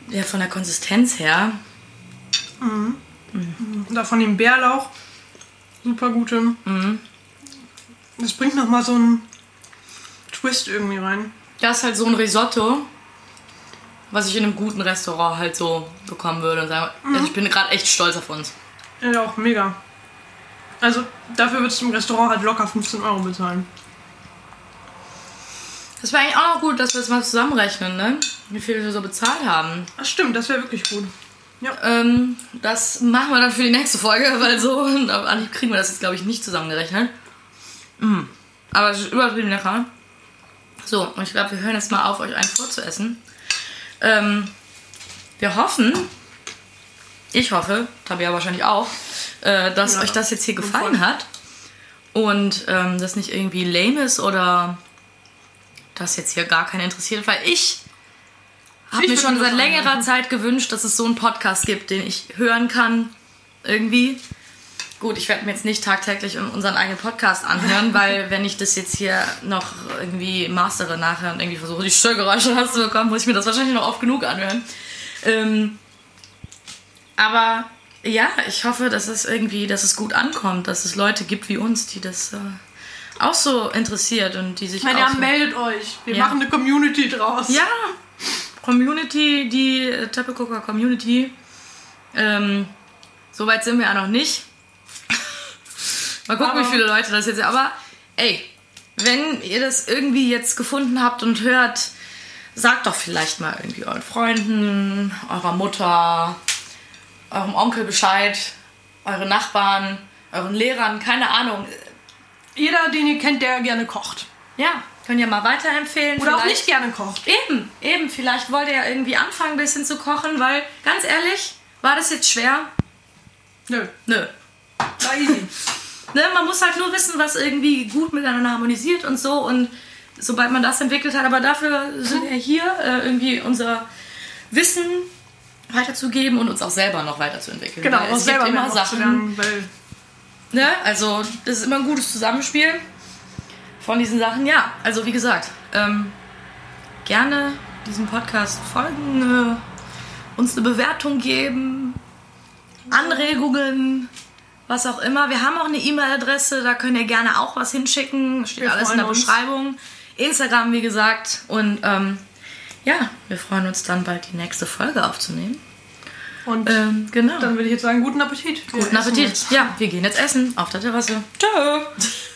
B: ja, von der Konsistenz her.
A: Und da von dem Bärlauch. Super gute. Das bringt nochmal so einen Twist irgendwie rein.
B: Das ist halt so ein Risotto, was ich in einem guten Restaurant halt so bekommen würde. Und sagen, also ich bin gerade echt stolz auf uns.
A: Ja, auch mega. Also dafür würdest du im Restaurant halt locker 15 Euro bezahlen.
B: Das wäre eigentlich auch noch gut, dass wir das mal zusammenrechnen, ne? Wie viel wir so bezahlt haben.
A: Das stimmt, das wäre wirklich gut.
B: Ähm, das machen wir dann für die nächste Folge, weil so eigentlich kriegen wir das jetzt, glaube ich, nicht zusammengerechnet. Mm. Aber es ist übertrieben lecker. So, und ich glaube, wir hören jetzt mal auf, euch einen vorzuessen. Ähm, wir hoffen, ich hoffe, Tabea wahrscheinlich auch, äh, dass
A: Ja,
B: euch das jetzt hier gefallen hat. Und ähm, das nicht irgendwie lame ist oder das jetzt hier gar keinen interessiert, weil ich habe mir schon seit längerer. Zeit gewünscht, dass es so einen Podcast gibt, den ich hören kann. Irgendwie. Gut, ich werde mir jetzt nicht tagtäglich unseren eigenen Podcast anhören, weil wenn ich das jetzt hier noch irgendwie mastere nachher und irgendwie versuche, die Störgeräusche rauszubekommen, muss ich mir das wahrscheinlich noch oft genug anhören. Ähm, aber ja, ich hoffe, dass es irgendwie, dass es gut ankommt, dass es Leute gibt wie uns, die das äh, auch so interessiert und die sich
A: Meine
B: so
A: meldet euch. Wir
B: Ja.
A: machen eine Community draus.
B: ja, Community, die äh, Community. Ähm, Soweit sind wir ja noch nicht. Mal gucken,
A: Aber-
B: wie viele Leute das jetzt. Aber ey, wenn ihr das irgendwie jetzt gefunden habt und hört, sagt doch vielleicht mal irgendwie euren Freunden, eurer Mutter, eurem Onkel Bescheid, euren Nachbarn, euren Lehrern, keine Ahnung.
A: Jeder, den ihr kennt, der gerne kocht.
B: Ja, könnt ihr mal weiterempfehlen.
A: Oder auch
B: vielleicht-
A: nicht gerne kocht.
B: Eben, eben. Vielleicht wollt ihr ja irgendwie anfangen, ein bisschen zu kochen, weil, ganz ehrlich, war das jetzt schwer?
A: Nö.
B: Nö.
A: War easy.
B: Ne, man muss halt nur wissen, was irgendwie gut miteinander harmonisiert und so. Und sobald man das entwickelt hat, aber dafür sind wir hier, äh, irgendwie unser Wissen weiterzugeben und uns auch selber noch weiterzuentwickeln.
A: Genau,
B: Weil
A: auch
B: es gibt immer Sachen,
A: lernen, weil
B: Ne? Also, das ist immer ein gutes Zusammenspiel von diesen Sachen. Ja, also wie gesagt, ähm, gerne diesem Podcast folgen, äh, uns eine Bewertung geben, Anregungen, was auch immer. Wir haben auch eine E-Mail-Adresse, da könnt ihr gerne auch was hinschicken. Steht
A: Wir
B: alles in der
A: uns.
B: Beschreibung. Instagram, wie gesagt. Und ähm, ja, wir freuen uns dann bald die nächste Folge aufzunehmen.
A: Und
B: Ähm, genau.
A: dann würde ich jetzt sagen, guten Appetit. Wir
B: Guten Appetit.
A: jetzt.
B: Ja, wir gehen jetzt essen auf der Terrasse. Ciao.